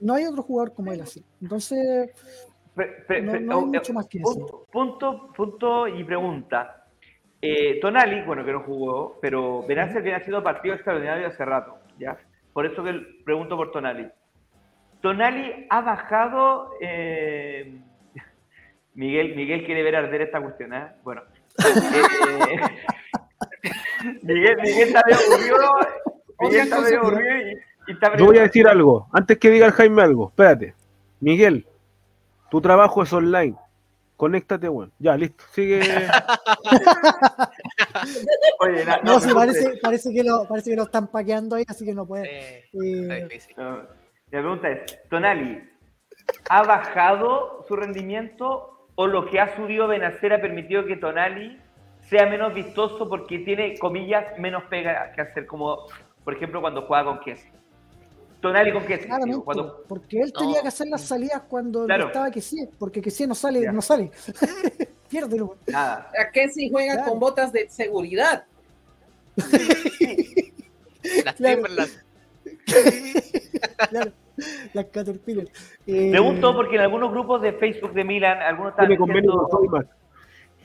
No hay otro jugador como él así. Entonces, No- pre- no hay oh, mucho más que decir. punto, punto, punto y pregunta. Eh, Tonali, bueno, que no jugó, pero Benacer viene haciendo partido extraordinario hace rato, ¿ya? Por eso que pregunto por Tonali. Tonali ha bajado. eh, Miguel, Miguel quiere ver arder esta cuestión, ¿eh? Bueno. Eh, Miguel, Miguel está medio aburrido. Miguel está medio aburrido y, Yo voy a decir algo, antes que diga el Jaime algo, espérate. Miguel, tu trabajo es online. Conéctate, bueno. Ya, listo. Sigue. Oye, na- no, no, sí, parece, que lo, parece que lo están paqueando ahí, así que no puede. Eh, Eh. No, la pregunta es, Tonali, ¿ha bajado su rendimiento o lo que ha subido Benacer ha permitido que Tonali sea menos vistoso porque tiene, comillas, menos pega que hacer, como por ejemplo cuando juega con Con Kessi, Claramente, digo, cuando, porque él No. tenía que hacer las salidas cuando Claro. estaba que sí, porque que sí no sale, Ya. no sale. Piérdelo. nada. A que si juega Claro. con botas de seguridad. Las Claro. Timberland. Claro, las Caterpillar. Eh, Pregunto porque en algunos grupos de Facebook de Milan, algunos convenio diciendo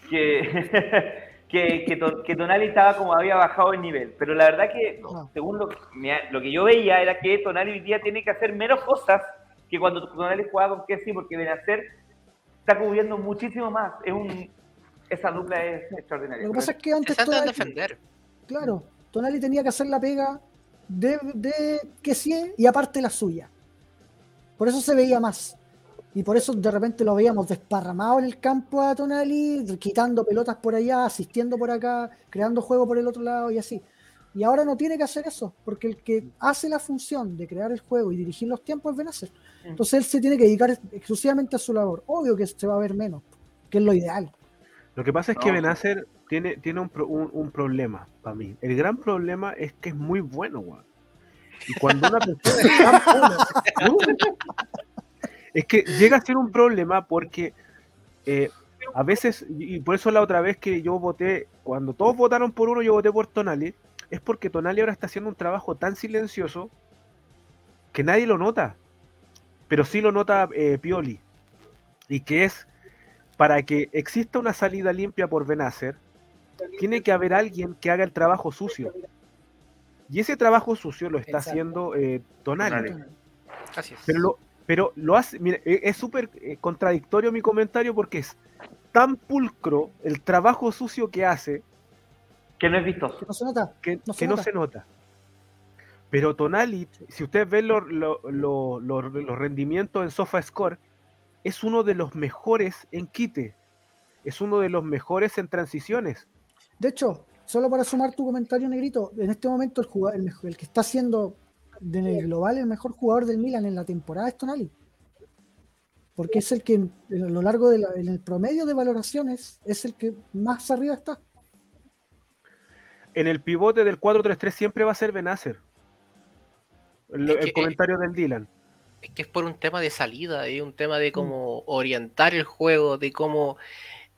que, que, que, Ton- que Tonali estaba como había bajado el nivel. Pero la verdad que, No. según lo, lo que yo veía, era que Tonali hoy día tiene que hacer menos cosas que cuando Tonali jugaba con Kessi, porque Benacer está cubriendo muchísimo más. Es un, esa dupla es extraordinaria. Lo que pasa es que antes Tonali, defender. claro, Tonali tenía que hacer la pega de, de que sí y aparte la suya. Por eso se veía más. Y por eso de repente lo veíamos desparramado en el campo a Tonali, quitando pelotas por allá, asistiendo por acá, creando juego por el otro lado y así. Y ahora no tiene que hacer eso, porque el que hace la función de crear el juego y dirigir los tiempos es Benacer. Entonces él se tiene que dedicar exclusivamente a su labor. Obvio que se va a ver menos, que es lo ideal. Lo que pasa es que No. Benacer tiene, tiene un, un- un problema para mí. El gran problema es que es muy bueno, weón. Y cuando una persona es tan buena, Es que llega a ser un problema porque eh, a veces, y por eso la otra vez que yo voté, cuando todos votaron por uno, yo voté por Tonali, es porque Tonali ahora está haciendo un trabajo tan silencioso que nadie lo nota, pero sí lo nota eh, Pioli, y que es para que exista una salida limpia por Benacer, tiene que haber alguien que haga el trabajo sucio. Y ese trabajo sucio lo está Exacto. haciendo eh, Tonali. Así es. Pero lo, pero lo hace, mire, e- es súper eh, contradictorio mi comentario porque es tan pulcro el trabajo sucio que hace Que no es vistoso. Que no se nota. que, No se que no nota. se nota. Pero Tonali, si ustedes ven lo- lo- lo- lo- los rendimientos en SofaScore, es uno de los mejores en quite. Es uno de los mejores en transiciones. De hecho, solo para sumar tu comentario, Negrito, en este momento el, jugador, el, que está siendo en el global el mejor jugador del Milan en la temporada es Tonali. Porque es el que en- a lo largo del en el promedio de valoraciones es el que más arriba está. En el pivote del 4-3-3 siempre va a ser Benacer. El, Es el que, eh, comentario del Dylan. Es que es por un tema de salida, es un tema de cómo orientar el juego, de cómo,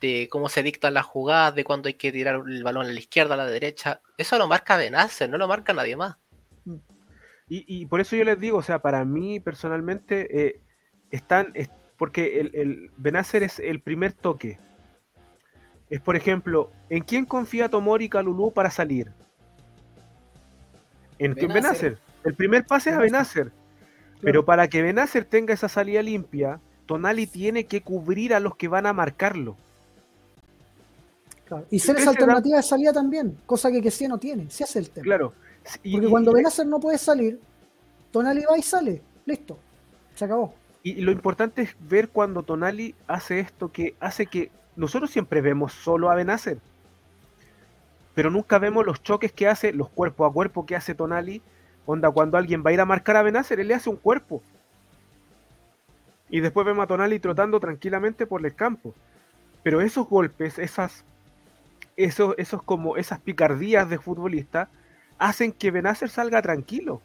de cómo se dictan las jugadas, de cuándo hay que tirar el balón a la izquierda, a la derecha. Eso lo marca Benacer, no lo marca nadie más. Y, y por eso yo les digo, o sea, para mí personalmente eh, están, es- porque el, el Benacer es el primer toque. Es, por ejemplo, ¿en quién confía Tomori y Calulú para salir? En Benacer. Benacer. El primer pase es a Benacer. Pero para que Benacer tenga esa salida limpia, Tonali tiene que cubrir a los que van a marcarlo. Claro. Y ser esa alternativa de salida también, cosa que Kessie no tiene. Si hace el tema. Claro. Porque y- cuando Benacer no puede salir, Tonali va y sale. Listo. Se acabó. Y lo importante es ver cuando Tonali hace esto que hace que nosotros siempre vemos solo a Benacer, pero nunca vemos los choques que hace, los cuerpo a cuerpo que hace Tonali. Onda, cuando alguien va a ir a marcar a Benacer, él le hace un cuerpo. Y después vemos a Tonali trotando tranquilamente por el campo. Pero esos golpes, esas, esos, esos como esas picardías de futbolista, hacen que Benacer salga tranquilo.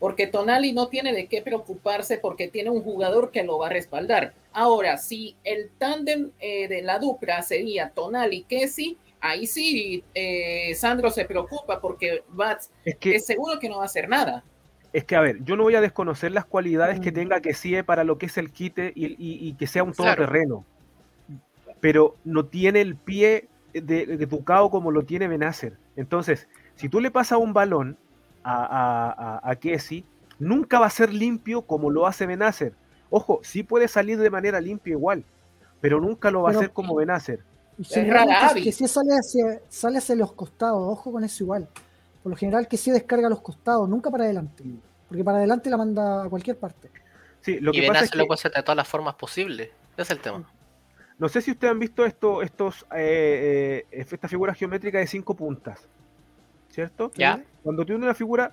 Porque Tonali no tiene de qué preocuparse porque tiene un jugador que lo va a respaldar. Ahora, si el tándem eh, de la dupla sería Tonali Kessi, ahí sí eh, Sandro se preocupa porque Bats Es que, es seguro que no va a hacer nada. Es que, a ver, yo no voy a desconocer las cualidades que Mm. tenga que sí para lo que es el quite y, y- y que sea un Claro. todoterreno. Pero no tiene el pie de, de como lo tiene Benacer. Entonces, si tú le pasas un balón a, a, a, a Kessie, nunca va a ser limpio como lo hace Benacer. Ojo, sí puede salir de manera limpia igual, pero nunca lo va Pero- a hacer como Benacer. Es generalmente que si sale hacia, sale hacia los costados, ojo con eso igual. Por lo general que sí descarga a los costados, nunca para adelante. Porque para adelante la manda a cualquier parte. Sí, lo y que pasa es Benacer que, lo puede hacer de todas las formas posibles. Ese es el tema. no sé si ustedes han visto esto, estos, eh, eh, esta figura geométrica de cinco puntas, ¿cierto? Ya. Cuando tienes una figura,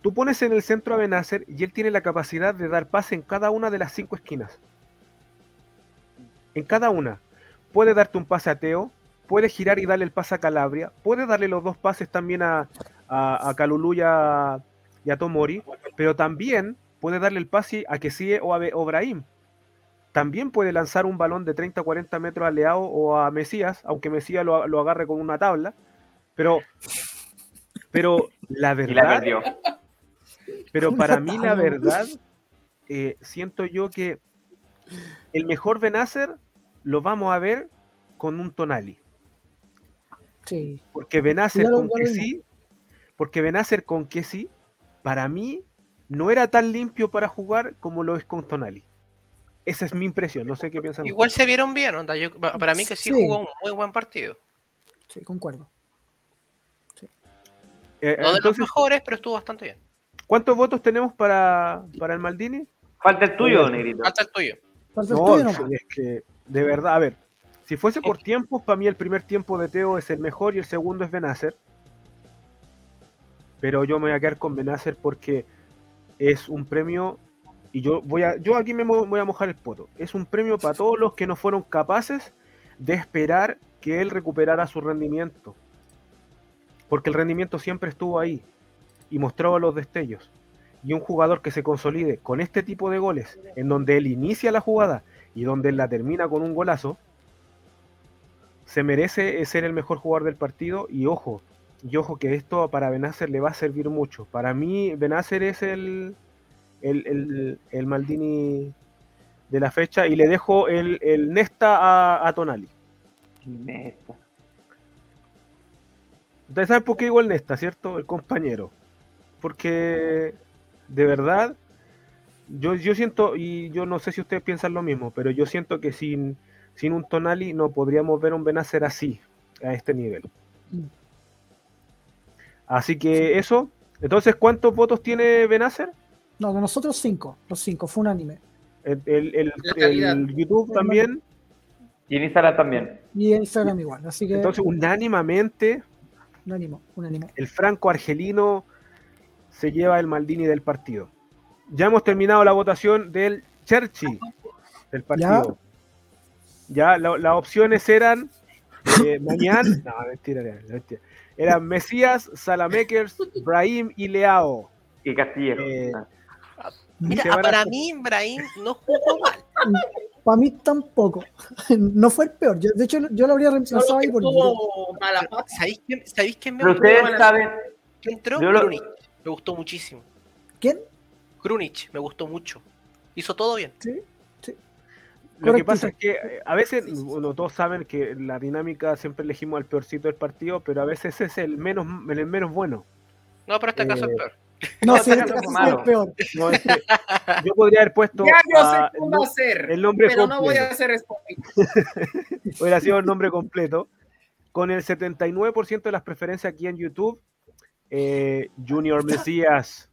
tú pones en el centro a Benacer y él tiene la capacidad de dar pase en cada una de las cinco esquinas. En cada una. Puede darte un pase a Teo, puede girar y darle el pase a Calabria, puede darle los dos pases también a, a, a Calulú y a, y a Tomori, pero también puede darle el pase a Kessie o a Be- o Brahim. También puede lanzar un balón de 30 o 40 metros a Leao o a Mesías, aunque Mesías lo, lo agarre con una tabla. Pero, pero la Y la verdad, pero para mí la verdad, eh, siento yo que el mejor Benacer lo vamos a ver con un Tonali. Sí. Porque Benacer con que sí, porque Benacer con que sí, para mí no era tan limpio para jugar como lo es con Tonali. Esa es mi impresión, no sé qué piensan. Igual se vieron bien, onda. Yo- para mí que sí, Sí. jugó un muy buen partido. Sí, concuerdo. Eh, No de los entonces, mejores, pero estuvo bastante bien. ¿cuántos votos tenemos para, para el Maldini? Falta el tuyo, Negrito. Falta el tuyo. Falta el No, tuyo, no. es que, de verdad, a ver, si fuese por tiempos, para mí el primer tiempo de Teo es el mejor y el segundo es Benacer. Pero yo me voy a quedar con Benacer porque es un premio, y yo voy a, yo aquí me voy a mojar el poto. Es un premio para todos los que no fueron capaces de esperar que él recuperara su rendimiento. Porque el rendimiento siempre estuvo ahí y mostraba los destellos. y un jugador que se consolide con este tipo de goles, en donde él inicia la jugada y donde él la termina con un golazo, se merece ser el mejor jugador del partido y ojo, y ojo que esto para Benacer le va a servir mucho. Para mí Benacer es el, el, el- el Maldini de la fecha y le dejo el, el Nesta a, a Tonali. Neta. Ustedes saben por qué digo el Nesta, ¿cierto? El compañero. Porque de verdad, yo, yo siento, y yo no sé si ustedes piensan lo mismo, pero yo siento que sin, sin un Tonali no podríamos ver a un Benacer así, a este nivel. Así que eso. Entonces, ¿cuántos votos tiene Benacer? No, de nosotros cinco, los cinco, fue unánime. El, el- YouTube también. Y en Instagram también. Y en Instagram igual, así que Entonces, unánimamente, unánimo, unánimo. el franco argelino se lleva el Maldini del partido. Ya hemos terminado la votación del Cherchi del partido. Ya, la- las opciones eran eh, mañana, no, mentira, mentira. Eran Mesías, Salamakers, Brahim y Leao. Y Castillejo. Eh, Mira, se van a- para mí, Brahim no jugó mal. Para mí tampoco. No fue el peor. Yo, de hecho, yo lo habría reemplazado ahí por Giroud. tuvo mala pata. ¿Sabéis quién, ¿sabéis quién me Pero gustó? ustedes saben, ¿Quién entró? lo- Krunic. Me gustó muchísimo. ¿Quién? Krunic, me gustó mucho. Hizo todo bien. Sí, sí. Lo que pasa es que eh, a veces, bueno, todos saben que la dinámica siempre elegimos al peorcito del partido, pero a veces es el menos, el menos bueno. No, pero este caso Eh, es peor. No, No, sí, este caso caso fue fue el peor. No, es que yo podría haber puesto Ya yo sé cómo no- hacer, el nombre pero no voy completo. a hacer spoiler. hubiera sido el nombre completo. Con el 79% de las preferencias aquí en YouTube, eh, Junior Mesías,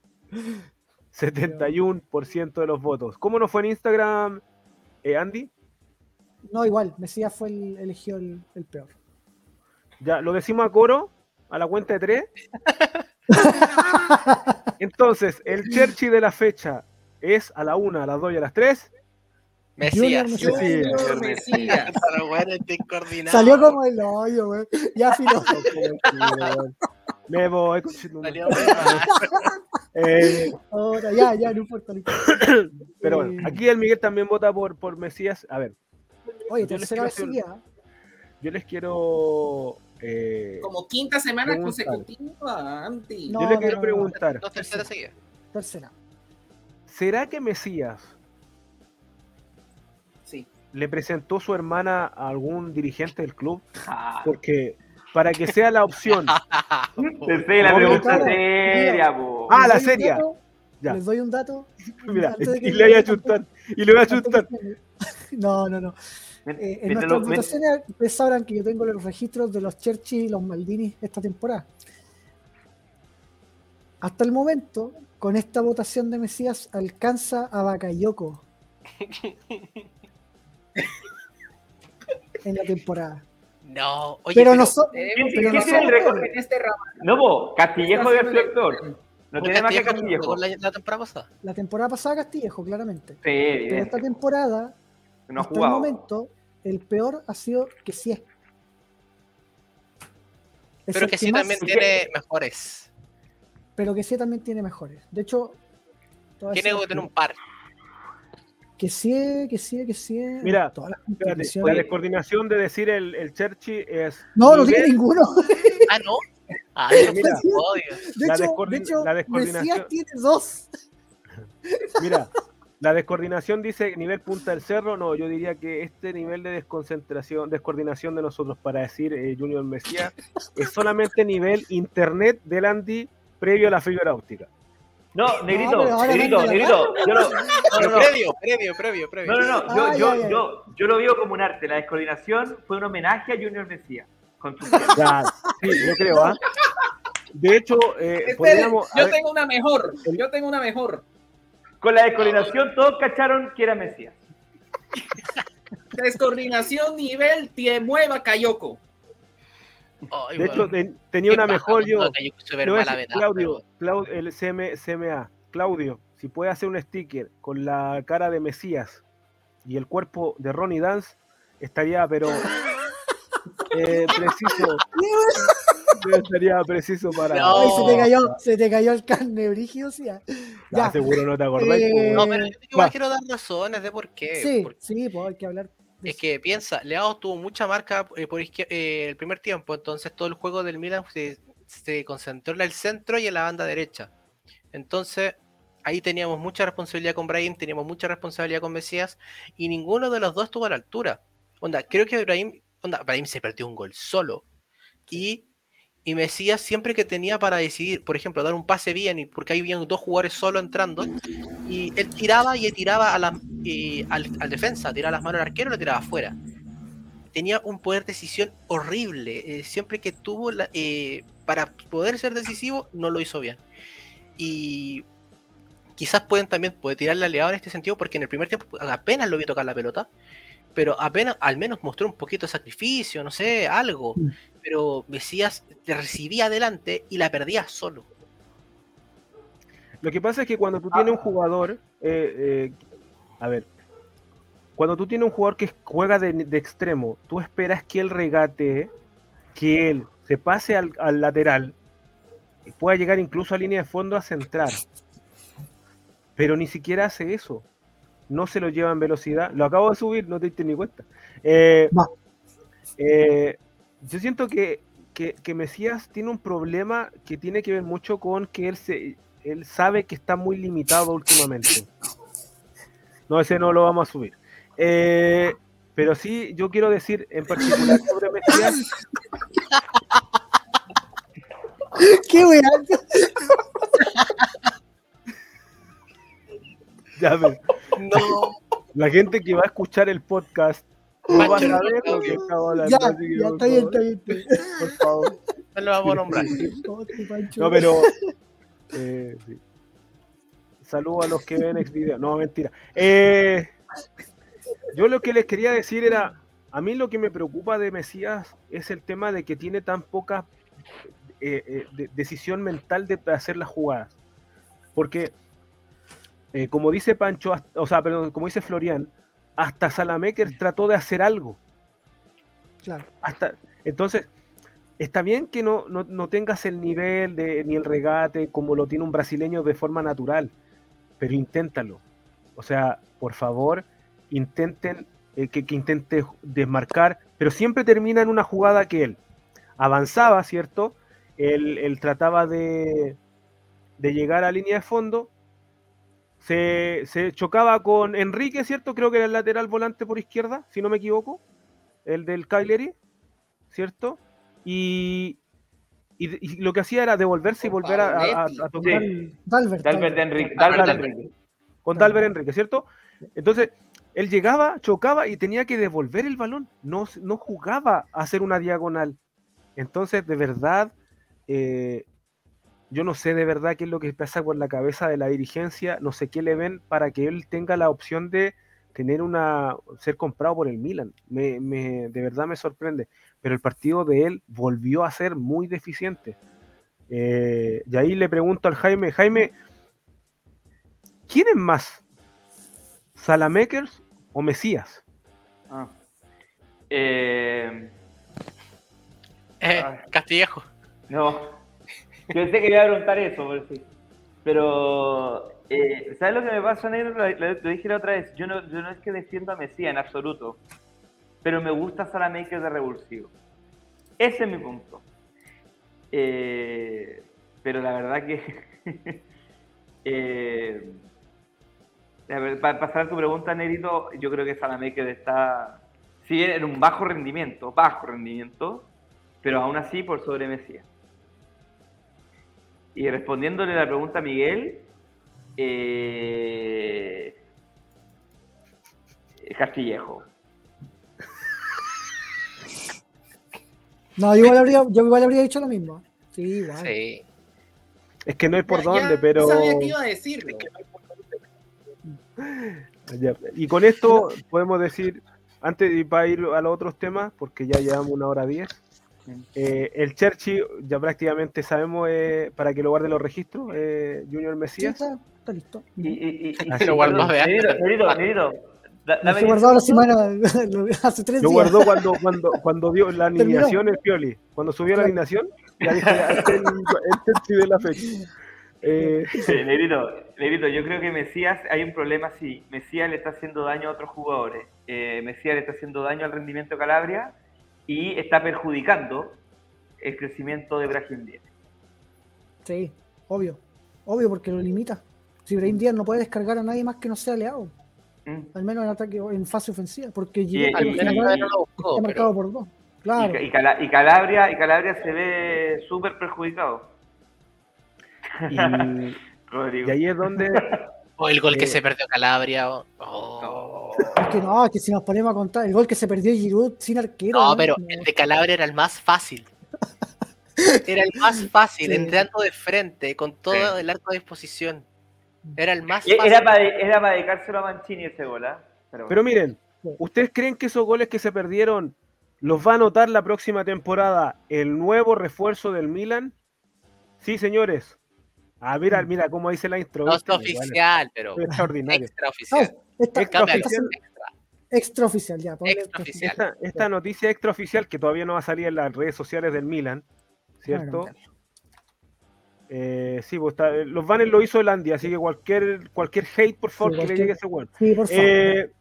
71% de los votos. ¿Cómo nos fue en Instagram, eh, Andy? No, igual, Mesías fue el elegido el, el peor. Ya, lo decimos a coro, a la cuenta de tres. Entonces, el Cherchi de la fecha es a la una, a las dos y a las tres. Mesías. Mesías. Junior Mesías. Pero bueno, estoy coordinado. Salió como el hoyo, güey. Ya filo. Me voy. Salió. Eh, Ahora, ya, ya, no importa. pero bueno, aquí el Miguel también vota por, por Mesías. A ver, Oye, Yo les tercera vez quiero yo les quiero. Eh, Como quinta semana Preguntar. consecutiva, Andy. No, yo le quiero no, preguntar: Dos terceras seguidas. Tercera. ¿será que Mesías Sí. le presentó su hermana a algún dirigente del club? Ah, Porque para que sea la opción. Pensé la pregunta seria, po. Ah, Les la doy un seria. Ya. Les doy un dato. Mira, y le voy a chutar. Y le voy a chutar. No, no, no. Eh, en nuestras votaciones, ustedes sabrán que yo tengo los registros de los Cherchi y los Maldini esta temporada. Hasta el momento, con esta votación de Mesías, alcanza a Bakayoko en la temporada. No, oye, pero pero, no so- ¿Quién- pero quién no tiene el en este ramo. No, po, Castillejo debe ser actor. No ¿por tiene más que Castillejo la, la temporada pasada? La temporada pasada Castillejo, claramente. Sí, Pero esta temporada, No ha hasta el momento, el peor ha sido que sí es. Es Pero que sí más- también tiene mejores. pero que sí también tiene mejores. De hecho, Tiene que tener un par. que sí, que sí, que sí. Mira, todas las Espérate, la descoordinación de decir el, el Cherchi es. No, no tiene ninguno. Ah, no. Ah, Mira. odio. De La hecho, descoordin- de hecho la descoordinación- Mesías tiene dos. Mira, la descoordinación dice nivel punta del cerro. No, yo diría que este nivel de desconcentración, descoordinación de nosotros para decir eh, Junior Mesías es solamente nivel internet del Andy previo a la fibra óptica. No, negrito, ahora negrito, negrito. Yo lo, no, no, no. previo, previo, previo, previo. No, no, no. Yo, yo, ya, ya. yo, yo lo veo como un arte. La descoordinación fue un homenaje a Junior Mesías. Con su Ya, sí, yo creo, ¿ah? De hecho, eh, podríamos. yo ver, tengo una mejor. Yo tengo una mejor. Con la descoordinación todos cacharon que era Mesías. Descoordinación nivel te mueva Cayoko. Ay, de hecho, te- tenía una mejor yo. decir, vedada, Claudio, Clau- el CM, CMA, Claudio, si puede hacer un sticker con la cara de Mesías y el cuerpo de Ronnie Dance, estaría, pero eh, preciso. sería preciso para. No. Ay, se te cayó, se te cayó el carne brígido, sí. Ya. Seguro no te acordás. Eh, No, pero yo Va. igual quiero dar razones de por qué. Sí, Porque sí, pues hay que hablar. Es que piensa, Leao tuvo mucha marca eh, por eh, el primer tiempo, entonces todo el juego del Milan se, se concentró en el centro y en la banda derecha. Entonces ahí teníamos mucha responsabilidad con Brahim, teníamos mucha responsabilidad con Mesías y ninguno de los dos estuvo a la altura. Onda, creo que Brahim, onda, Brahim se perdió un gol solo y, y Mesías siempre que tenía para decidir, por ejemplo, dar un pase bien, porque ahí habían dos jugadores solo entrando, y él tiraba y tiraba a la, y al, al defensa, tiraba las manos al arquero y lo tiraba afuera. Tenía un poder de decisión horrible. eh, siempre que tuvo la, eh, para poder ser decisivo, no lo hizo bien. Y quizás pueden también puede tirarle aliado en este sentido, porque en el primer tiempo apenas lo vi tocar la pelota, pero apenas al menos mostró un poquito de sacrificio, no sé, algo. Mm. Pero Mesías te recibía adelante y la perdía solo. Lo que pasa es que cuando tú tienes un jugador, eh, eh, a ver, cuando tú tienes un jugador que juega de, de extremo, tú esperas que él regate, que él se pase al, al lateral y pueda llegar incluso a línea de fondo a centrar. Pero ni siquiera hace eso. No se lo lleva en velocidad. Lo acabo de subir, no te diste ni cuenta. Eh, eh, yo siento que, que, que Mesías tiene un problema que tiene que ver mucho con que él se él sabe que está muy limitado últimamente. No, ese no lo vamos a subir. Eh, pero sí, yo quiero decir en particular sobre Mesías, ¿Qué weá? ya ves, No, la gente que va a escuchar el podcast no va a saber lo que estaba hablando. Ya, así que, ya, por está bien, favor, está bien. por favor. no lo vamos a nombrar. No, pero. eh, sí. Saludos a los que ven Xvideo. No, mentira. Eh, yo lo que les quería decir era. A mí lo que me preocupa de Mesías es el tema de que tiene tan poca eh, eh, de- decisión mental de hacer las jugadas. Porque, eh, como dice Pancho, hasta- o sea, perdón, como dice Florian, hasta Salamecker trató de hacer algo. Claro. Hasta, entonces, está bien que no, no, no tengas el nivel de, ni el regate como lo tiene un brasileño de forma natural, pero inténtalo. O sea, por favor, intenten eh, que, que intente desmarcar, pero siempre termina en una jugada que él avanzaba, ¿cierto? Él, él trataba de, de llegar a línea de fondo, se, se chocaba con Enrique, ¿cierto? Creo que era el lateral volante por izquierda, si no me equivoco, el del Cagliari, ¿cierto? Y, y, y lo que hacía era devolverse y volver a, a- a- a tocar Sí. Dalbert. Dalbert Dalbert. Enrique. Dalbert Dalbert. Enrique. con Dalbert Enrique, ¿cierto? Entonces, él llegaba, chocaba y tenía que devolver el balón, no, no jugaba a hacer una diagonal. Entonces, de verdad, eh, yo no sé de verdad qué es lo que pasa por la cabeza de la dirigencia, no sé qué le ven para que él tenga la opción de tener una ser comprado por el Milan. Me, me- de verdad me sorprende. Pero el partido de él volvió a ser muy deficiente. Eh, y ahí le pregunto al Jaime, Jaime, ¿quién es más? ¿Salamakers o Mesías? Ah. Eh, Eh. Castillejo. no. Pensé que iba a preguntar eso, pero sí. Pero, eh, ¿sabes lo que me pasa, Negro? Lo, dije la otra vez. Yo no, yo no es que defiendo a Mesías en absoluto. Pero me gusta Salamaker de revulsivo. Ese es mi punto. Eh, pero la verdad que. eh, para pasar tu pregunta, Nerito, yo creo que Salamaker está. Sí, en un bajo rendimiento, bajo rendimiento, pero aún así por sobre Mesías. Y respondiéndole la pregunta a Miguel, eh, Castillejo. No, yo igual, habría, yo igual habría dicho lo mismo. Sí, igual. Sí. Es que no hay por Ya- ya dónde, pero... Sabía que iba a decirlo. Ya, Y con esto podemos decir, antes de para ir a los otros temas, porque ya llevamos una hora diez, eh, el Cherchi ya prácticamente sabemos eh, para que lo guarde los registros, eh, Junior Sí, Mesías. está, está listo. Y, y, y, Lo guardó de antes. La semana, hace tres Lo días. guardó cuando, cuando, cuando dio la alineación el Pioli. Cuando subió la alineación, Ya dije, ya, este es el, el Chelsea de la fecha. Eh, Sí, Negrito, Negrito, yo creo que Mesías, hay un problema así. Mesías le está haciendo daño a otros jugadores. Eh, Mesías le está haciendo daño al rendimiento de Calabria y está perjudicando el crecimiento de Brahim Díaz. Sí, obvio. Obvio, porque lo limita. Si Brahim Díaz no puede descargar a nadie más que no sea Leao, Mm. al menos en ataque o en fase ofensiva, porque Y- Giroud y- por lo Al menos general no lo buscó, está marcado pero por dos. Claro. Y, y Cala- y Calabria, y Calabria se ve súper perjudicado. y ahí es donde o el gol que Eh. se perdió Calabria. o- oh. Es que no, es que si nos ponemos a contar, el gol que se perdió Giroud sin arquero. No, ¿no? pero No. el de Calabria era el más fácil. Era el más fácil, Sí. entrando de frente, con todo Sí. el arco a disposición. Era el más fácil. Era para, era para dedicárselo a Mancini ese gol, ¿ah? Pero, Pero miren. ¿ustedes creen que esos goles que se perdieron los va a notar la próxima temporada el nuevo refuerzo del Milan? Sí, señores. Ah, mira, mira cómo dice la intro. no está Bueno, oficial, pero es extraordinario. extra No, oficial. esta, Extra Cambia esta- oficial. extra. extraoficial, ya. Extraoficial. Esta, esta noticia extraoficial que todavía no va a salir en las redes sociales del Milan, ¿cierto? Eh, sí, pues está- los banners lo hizo Elandia, así que cualquier, cualquier hate, por favor, Sí, que le llegue a ese weón. Sí, por favor. Eh,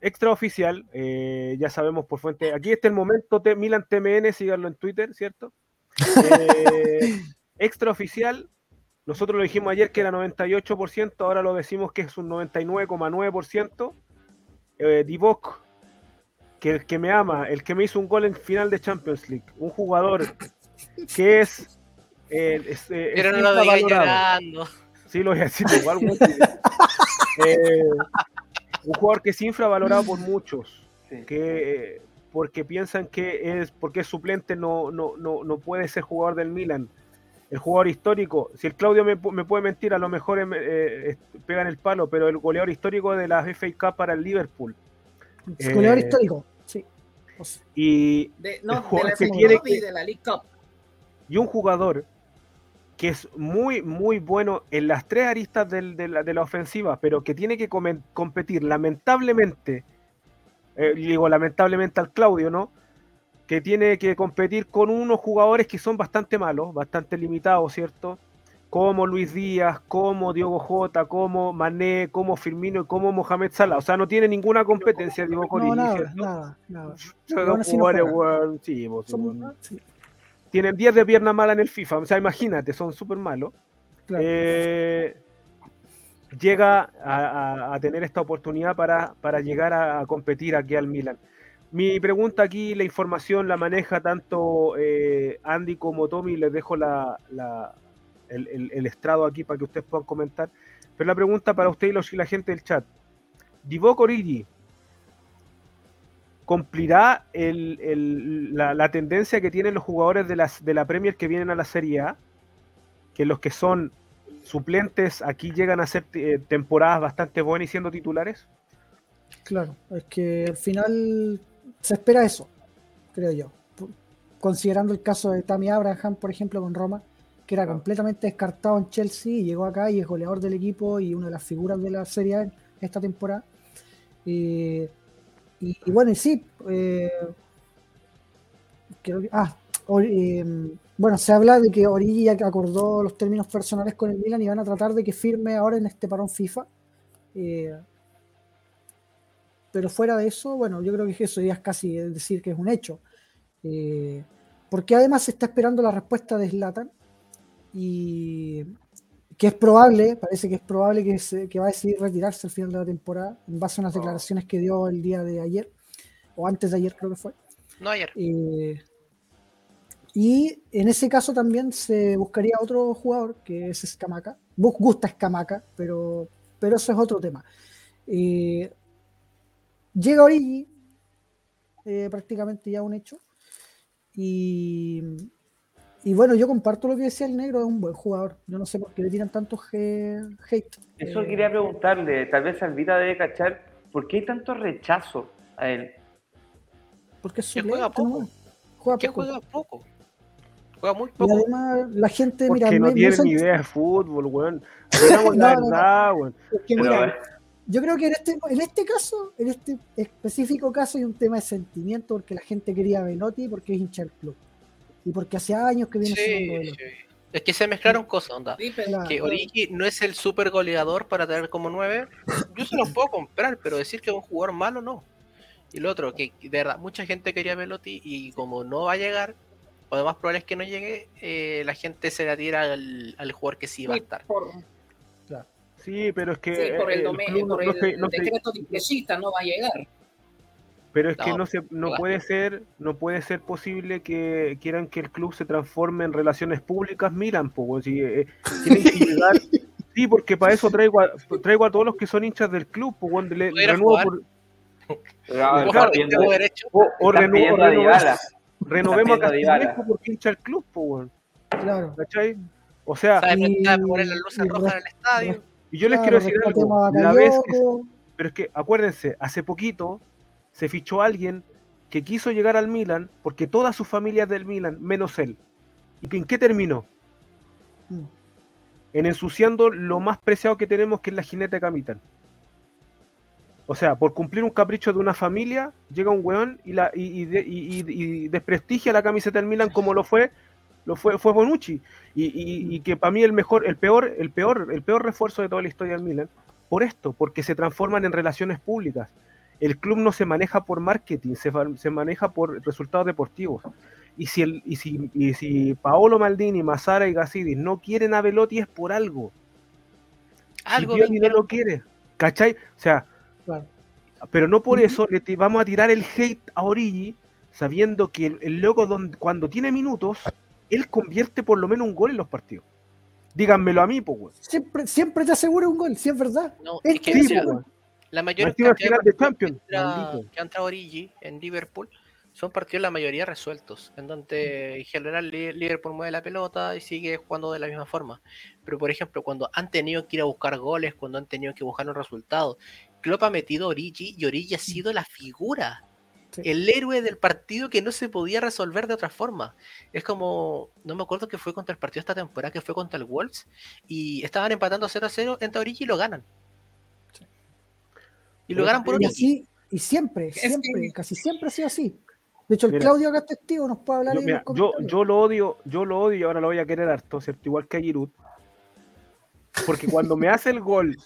extraoficial, eh, ya sabemos por fuente. Aquí está el momento, T- Milan TMN, síganlo en Twitter, ¿cierto? Eh, extraoficial, nosotros lo dijimos ayer que era 98%, ahora lo decimos que es un 99,9%. Eh, Divock, que el que me ama, el que me hizo un gol en final de Champions League, un jugador que es. eh, es, eh, es Pero no lo digas llorando. Sí, lo voy a decir igual. Eh, un jugador que es infravalorado por muchos, Sí. que eh, porque piensan que es porque es suplente no, no, no, no puede ser jugador del Milan. El jugador histórico, si el Claudio me, pu- me puede mentir, a lo mejor eh, pegan el palo, pero el goleador histórico de la FA Cup para el Liverpool. Es goleador eh, histórico, sí. O sea, Y, De, El no, de la que tiene Cup y que- de la League Cup. y un jugador que es muy, muy bueno en las tres aristas del- de, la, de la ofensiva, pero que tiene que competir lamentablemente, eh, digo lamentablemente al Claudio, ¿no? Que tiene que competir con unos jugadores que son bastante malos, bastante limitados, ¿cierto? Como Luis Díaz, como Diogo Jota, como Mané, como Firmino y como Mohamed Salah. O sea, no tiene ninguna competencia, digo, con no, Origi, nada, ¿cierto? nada, nada. Son aún así no weón, sí, pues, Son- sí, tienen 10 de pierna mala en el FIFA. O sea, imagínate, son súper malos. claro. Eh, llega a, a- a tener esta oportunidad para, para llegar a, a competir aquí al Milan. Mi pregunta aquí, la información la maneja tanto eh, Andy como Tommy. Les dejo la, la- el, el- estrado aquí para que ustedes puedan comentar. Pero la pregunta para usted y, los, la gente del chat. Divock Origi cumplirá el- la, tendencia que tienen los jugadores de la Premier que vienen a la Serie A, que los que son suplentes aquí llegan a ser eh, temporadas bastante buenas y siendo titulares. Claro, es que al final se espera eso, creo yo. Considerando el caso de Tammy Abraham, por ejemplo, con Roma, que era Claro. completamente descartado en Chelsea y llegó acá y es goleador del equipo y una de las figuras de la Serie A esta temporada. Eh, y, y bueno, y sí, eh, creo que- ah, Or- eh, bueno, se habla de que Origi ya acordó los términos personales con el Milan y van a tratar de que firme ahora en este parón FIFA. Pero fuera de eso, bueno, yo creo que eso ya es casi decir que es un hecho. Eh, porque además se está esperando la respuesta de Zlatan y que es probable, parece que es probable que, se- que va a decidir retirarse al final de la temporada en base a unas Oh. declaraciones que dio el día de ayer, o antes de ayer creo que fue. No ayer. Eh, y en ese caso también se buscaría otro jugador, que es Escamaca. Gusta Escamaca, pero, pero eso es otro tema. Eh, llega Origi, eh, prácticamente ya un hecho. Y, y bueno, yo comparto lo que decía el negro, es un buen jugador. Yo no sé por qué le tiran tanto hate. Eso Eh, quería preguntarle, tal vez Alvita debe cachar, ¿por qué hay tanto rechazo a él? porque es Que suplente, juega poco. ¿no? Juega Que poco. juega poco. Juega muy Y poco. además la gente, Porque mira, no usan- ni idea de fútbol, weón. La No, no, no. verdad, weón. Es que mira, yo creo que en este, en este caso, en este específico caso, hay un tema de sentimiento porque la gente quería a Benotti porque es hincha del club. y porque hace años que viene Sí, sí. Es que se mezclaron cosas, onda. Sí, pero- Claro. Que Origi no es el super goleador para tener como 9. Yo se los puedo comprar, pero decir que es un jugador malo no. Y lo otro, que de verdad, mucha gente quería a Velotti y como no va a llegar, o lo más probable es que no llegue, eh, la gente se la tira al, al jugador que sí va a Sí, estar. por, Sí, pero es que. sí, por el, eh, no- por no el se- no se- decreto de no va a llegar. Pero es que No, no se, no va. puede ser, no puede ser posible que quieran que el club se transforme en relaciones públicas Milan, pues si, eh, tienen que llegar- sí, porque para eso traigo a, traigo a todos los que son hinchas del club, pues weón, le, ¿Pudiera renuevo por- o, renuevo- renovemos, renovemos a. Castillejo porque hincha el club, pues weón, Claro. ¿cachai? O sea. Y- Pensaba poner las luces y rojas en el estadio. Y yo les Claro, quiero decir algo, la vez que, pero es que acuérdense, hace poquito se fichó alguien que quiso llegar al Milan porque toda su familia es del Milan, menos él. ¿Y en qué terminó? Mm. En ensuciando lo más preciado que tenemos, que es la jineta de capitán. O sea, por cumplir un capricho de una familia, llega un weón y, la, y- y- y desprestigia la camiseta del Milan como lo fue, lo fue, fue Bonucci. Y, y- y que para mí el mejor, el peor, el peor, el peor refuerzo de toda la historia del Milan, por esto, porque se transforman en relaciones públicas. El club no se maneja por marketing, se, se maneja por resultados deportivos. Y si, el, y, si, y si Paolo Maldini, Massara y Gazidis no quieren a Velotti es por algo. Algo si Pioli no lo quiere. ¿Cachai? O sea, Claro. pero no por eso le vamos a tirar el hate a Origi, sabiendo que el, el loco don- cuando tiene minutos, él convierte por lo menos un gol en los partidos. Díganmelo a mí, pues, weón. Siempre, siempre te asegura un gol, si es verdad. No, Es es que, que o Sí, sea, la mayor cantidad final de partidos Champions, que ha entrado Origi en Liverpool son partidos la mayoría resueltos, en donde en general Li- Liverpool mueve la pelota y sigue jugando de la misma forma. Pero por ejemplo, cuando han tenido que ir a buscar goles, cuando han tenido que buscar un resultado, Klopp ha metido a Origi y Origi ha sido la figura, Sí. el héroe del partido que no se podía resolver de otra forma. Es como, no me acuerdo que fue contra el partido esta temporada, que fue contra el Wolves, y estaban empatando 0 a 0, entra Origi y lo ganan. Y lo Pero ganan por Y Origi. así, y siempre, Es siempre, que- casi siempre ha sido así. De hecho, el Mira. Claudio acá es testigo, nos puede hablar Yo, en mira, yo, yo lo odio, yo lo odio y ahora lo voy a querer harto, ¿cierto? Igual que a Giroud. Porque cuando me hace el gol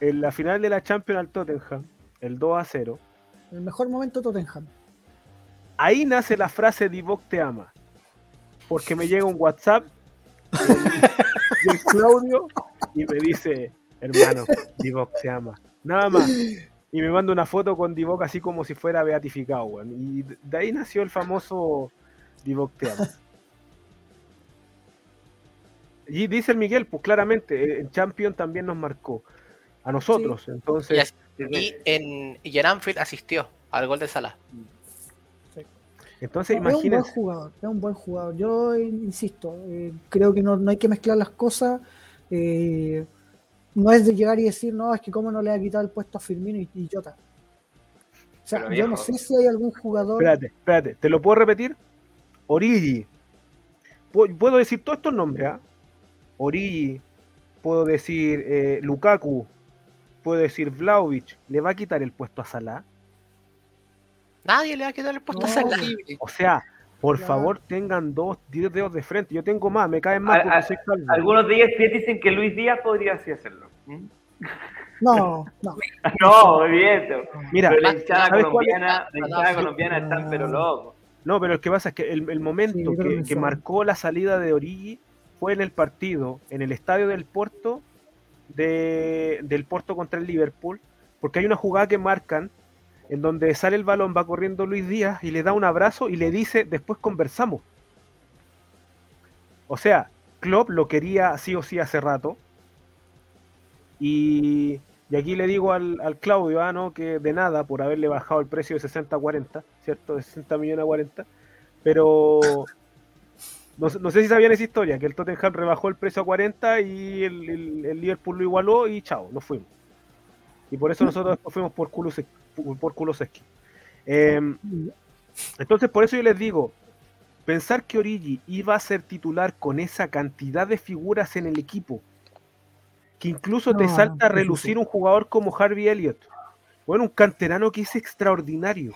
en la final de la Champions al Tottenham, el 2 a 0, El mejor momento Tottenham. ahí nace la frase Divock te ama. Porque me llega un WhatsApp y el Claudio y me dice, hermano, Divock te ama. Nada más. Y me manda una foto con Divock así como si fuera beatificado, weón. Y de ahí nació el famoso Divock te ama. Y dice el Miguel, pues claramente, eh, en Champions también nos marcó. A nosotros. Entonces, y en, y en Anfield asistió al gol de Salah. entonces es un buen imagínense. jugador, es un buen jugador. Yo eh, insisto, eh, creo que no, no hay que mezclar las cosas. eh, no es de llegar y decir, no, es que cómo no le ha quitado el puesto a Firmino y, y Jota. O sea, Pero, yo no sé si hay algún jugador. Espérate, espérate, ¿te lo puedo repetir? Origi. Pu- Puedo decir todos estos nombres, ¿ah? Origi, puedo decir eh, Lukaku, puedo decir Vlaovic, ¿le va a quitar el puesto a Salah? Nadie le va a quitar el puesto a No, Salah. O sea, por Claro. favor tengan dos, diez dedos de frente. Yo tengo más, me caen más. Algunos días dicen que Luis Díaz podría así hacerlo. ¿Mm? No, no. No, evidente. Mira, pero la hinchada colombiana, la hinchada Ah, colombiana están pero locos. No, pero lo que pasa es que el, el momento Sí, que, que marcó la salida de Origi fue en el partido, en el estadio del Porto, de, del Porto contra el Liverpool, porque hay una jugada que marcan en donde sale el balón, va corriendo Luis Díaz y le da un abrazo y le dice, después conversamos. O sea, Klopp lo quería sí o sí hace rato. Y, aquí le digo al, al Claudio, ah, no, que de nada por haberle bajado el precio de 60 a 40, ¿cierto? De 60 millones a 40. Pero no, sé- no sé si sabían esa historia, que el Tottenham rebajó el precio a 40 y el, el- el Liverpool lo igualó y chao, nos fuimos. Y por eso nosotros fuimos por Kulusek- por. Em, entonces, por eso yo les digo, pensar que Origi iba a ser titular con esa cantidad de figuras en el equipo, que incluso te salta a relucir un jugador como Harvey Elliott, bueno, un canterano que es extraordinario.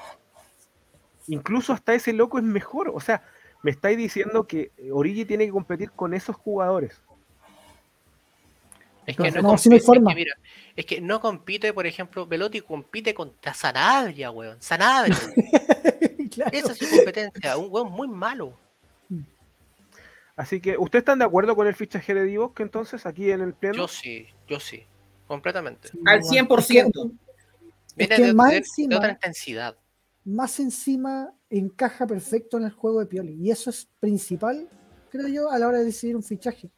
Incluso hasta ese loco es mejor, o sea, me estáis diciendo que Origi tiene que competir con esos jugadores. Es que No, compite, es que mira, es que no compite, por ejemplo, Velotti compite contra Sanabria, weón. Sanabria. Claro. Esa es su competencia, un weón muy malo. Así que, ¿ustedes están de acuerdo con el fichaje de Divock entonces aquí en el pleno? Yo sí, yo sí, completamente. Al Es 100%. Es Viene que de, más de- de encima- otra intensidad. más encima encaja perfecto en el juego de Pioli. Y eso es principal, creo yo, a la hora de decidir un fichaje.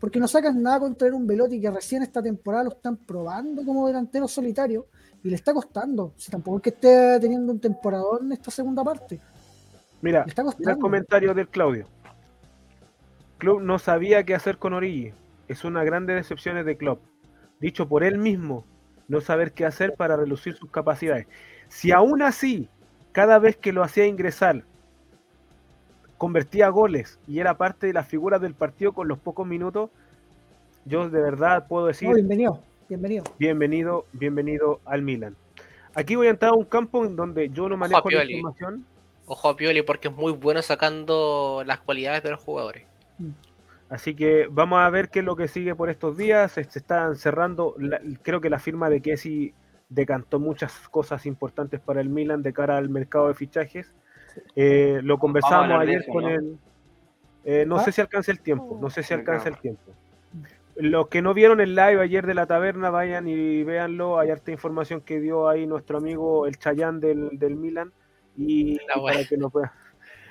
Porque no sacas nada con traer un Velotti que recién esta temporada lo están probando como delantero solitario y le está costando. Si tampoco es que esté teniendo un temporadón en esta segunda parte. Mira, mira el comentario del Claudio. Club no sabía qué hacer con Origi. Es una grande decepción de Klopp. Dicho por él mismo, no saber qué hacer para relucir sus capacidades. Si aún así, cada vez que lo hacía ingresar, convertía goles y era parte de las figuras del partido con los pocos minutos, yo de verdad puedo decir No, bienvenido, bienvenido. bienvenido, bienvenido al Milan. Aquí voy a entrar a un campo en donde yo no manejo la Pioli. información. Ojo a Pioli porque es muy bueno sacando las cualidades de los jugadores. Así que vamos a ver qué es lo que sigue por estos días. Se, se están cerrando, la- creo que la firma de Kessi decantó muchas cosas importantes para el Milan de cara al mercado de fichajes. Eh, lo conversábamos ayer eso, con ¿no? el... eh, no ¿Ah? sé si alcanza el tiempo, no sé si alcanza el tiempo. Los que no vieron el live ayer de la taberna, vayan y véanlo. Hay harta información que dio ahí nuestro amigo el Chayán del, del Milan. Y, La y wea. para que no pueda.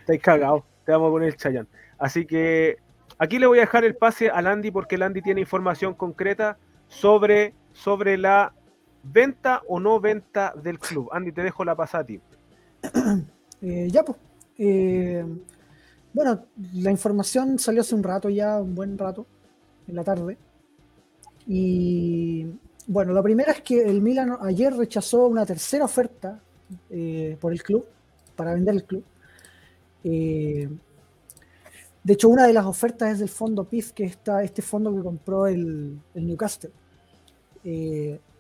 Estáis cagados. Te vamos a poner el Chayán. Así que aquí le voy a dejar el pase al Andy porque el Andy tiene información concreta sobre, sobre la venta o no venta del club. Andy, te dejo la pasada a ti. Eh, ya, pues. eh, bueno, la información salió hace un rato ya, un buen rato, en la tarde. Y bueno, la primera es que el Milan ayer rechazó una tercera oferta eh, por el club, para vender el club. De hecho, una de las ofertas es del fondo PIF, que está este fondo que compró el, Newcastle.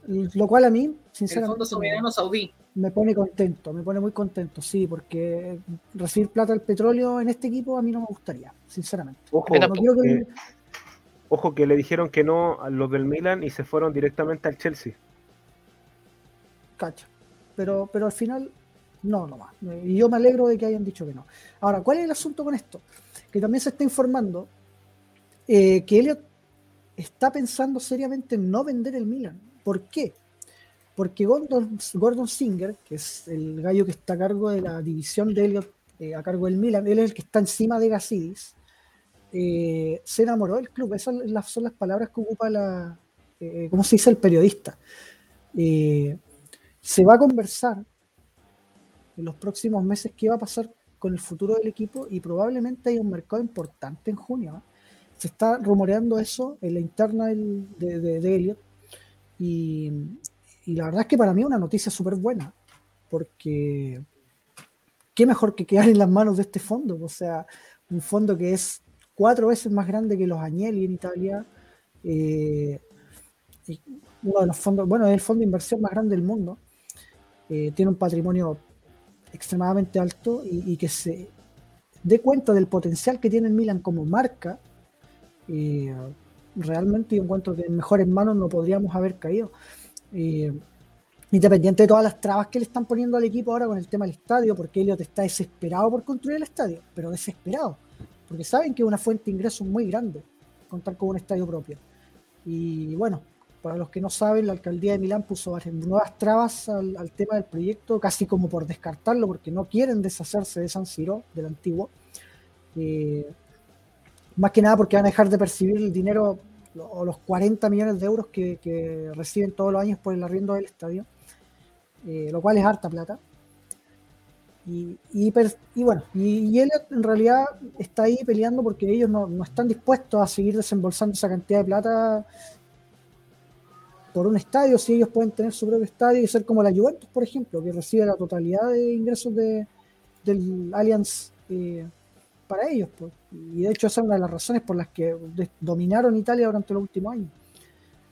Lo cual a mí, El sinceramente, Fondo Soberano Saudí. me pone contento, me pone muy contento, sí, porque recibir plata del petróleo en este equipo a mí no me gustaría, sinceramente. Ojo, No quiero que- eh, ojo que le dijeron que no a los del Milan y se fueron directamente al Chelsea. cacha. Pero, pero al final, no, nomás. Y yo me alegro de que hayan dicho que no. Ahora, ¿cuál es el asunto con esto? Que también se está informando eh, que Elliot está pensando seriamente en no vender el Milan. ¿Por qué? Porque Gordon, Singer, que es el gallo que está a cargo de la división de Elliot, eh, a cargo del Milan, él es el que está encima de Gasidis, eh, se enamoró del club. Esas son las, palabras que ocupa la, eh, ¿cómo se dice? El periodista. Se va a conversar en los próximos meses qué va a pasar con el futuro del equipo y probablemente hay un mercado importante en junio. Se está rumoreando eso en la interna de, de Elliot y, la verdad es que para mí es una noticia súper buena porque qué mejor que quedar en las manos de este fondo, o sea, un fondo que es cuatro veces más grande que los Agnelli en Italia, eh, uno de los fondos, bueno, es el fondo de inversión más grande del mundo, eh, tiene un patrimonio extremadamente alto y, y que se dé cuenta del potencial que tiene el Milan como marca, eh, realmente yo encuentro que en mejores manos no podríamos haber caído. Eh, independiente de todas las trabas que le están poniendo al equipo ahora con el tema del estadio, porque Elliot está desesperado por construir el estadio, pero desesperado, porque saben que es una fuente de ingresos muy grande contar con un estadio propio. Y bueno, para los que no saben, la alcaldía de Milán puso nuevas trabas al, al tema del proyecto, casi como por descartarlo, porque no quieren deshacerse de San Siro, del antiguo. Eh, más que nada porque van a dejar de percibir el dinero o los 40 millones de euros que, reciben todos los años por el arriendo del estadio, eh, lo cual es harta plata. Y, y, y bueno, y, y Elliot en realidad está ahí peleando porque ellos no, no están dispuestos a seguir desembolsando esa cantidad de plata por un estadio, si ellos pueden tener su propio estadio y ser como la Juventus, por ejemplo, que recibe la totalidad de ingresos de, del Allianz eh, para ellos. pues. Y de hecho esa es una de las razones por las que dominaron Italia durante los últimos años.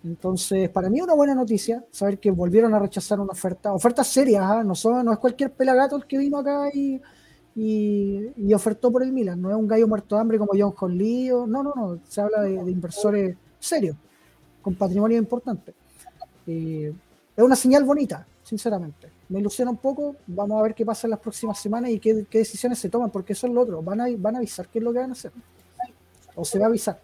Entonces, para mí una buena noticia saber que volvieron a rechazar una oferta, ofertas serias, ¿ah? no, no es cualquier pelagato el que vino acá y, y, y ofertó por el Milan. No es un gallo muerto de hambre como John Conley. No, no, no. Se habla de, de inversores serios, con patrimonio importante. Eh, es una señal bonita, sinceramente. Me ilusiona un poco. Vamos a ver qué pasa en las próximas semanas y qué, qué decisiones se toman, porque eso es lo otro. Van a, van a avisar qué es lo que van a hacer. O se va a avisar.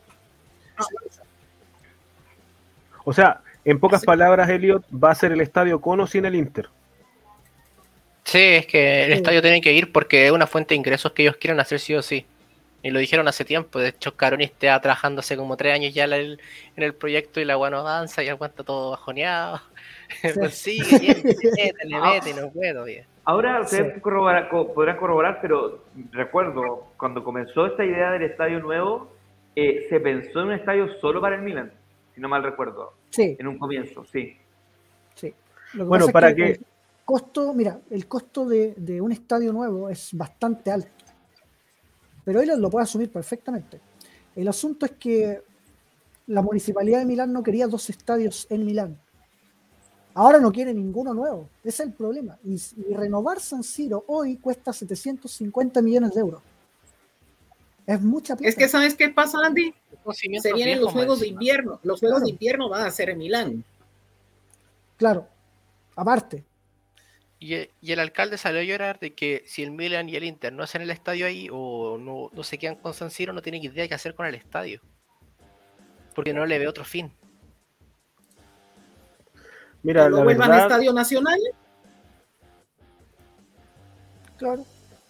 O sea, en pocas palabras, Elliot, va a ser el estadio con o sin el Inter. Sí, es que el Sí. estadio tiene que ir porque es una fuente de ingresos que ellos quieren hacer sí o sí. Y lo dijeron hace tiempo. De hecho, Caroni está trabajando hace como tres años ya en el, en el proyecto y la agua no avanza y aguanta todo bajoneado. pues sí, bien, métele, métele, no puedo, bien. Ahora ustedes Sí. corrobora- co- podrán corroborar, pero recuerdo, cuando comenzó esta idea del estadio nuevo, eh, se pensó en un estadio solo para el Milan, si no mal recuerdo, Sí, en un comienzo, sí. sí. Lo que Bueno, pasa es para que que- el costo, mira, el costo de, de un estadio nuevo es bastante alto. Pero él lo puede asumir perfectamente. El asunto es que la municipalidad de Milán no quería dos estadios en Milán. Ahora no quiere ninguno nuevo. Ese es el problema. Y, y renovar San Siro hoy cuesta 750 millones de euros. Es mucha plata. Es que, ¿sabes qué pasa, Andy? Se vienen los Juegos de invierno. Los Juegos de Claro. invierno van a ser en Milán. Claro. Aparte. Y, y el alcalde salió a llorar de que si el Milan y el Inter no hacen el estadio ahí o no, no se quedan con San Siro, no tienen idea qué hacer con el estadio. Porque no le ve otro fin. Mira, Que lo la vuelvan verdad, Estadio Nacional. Claro.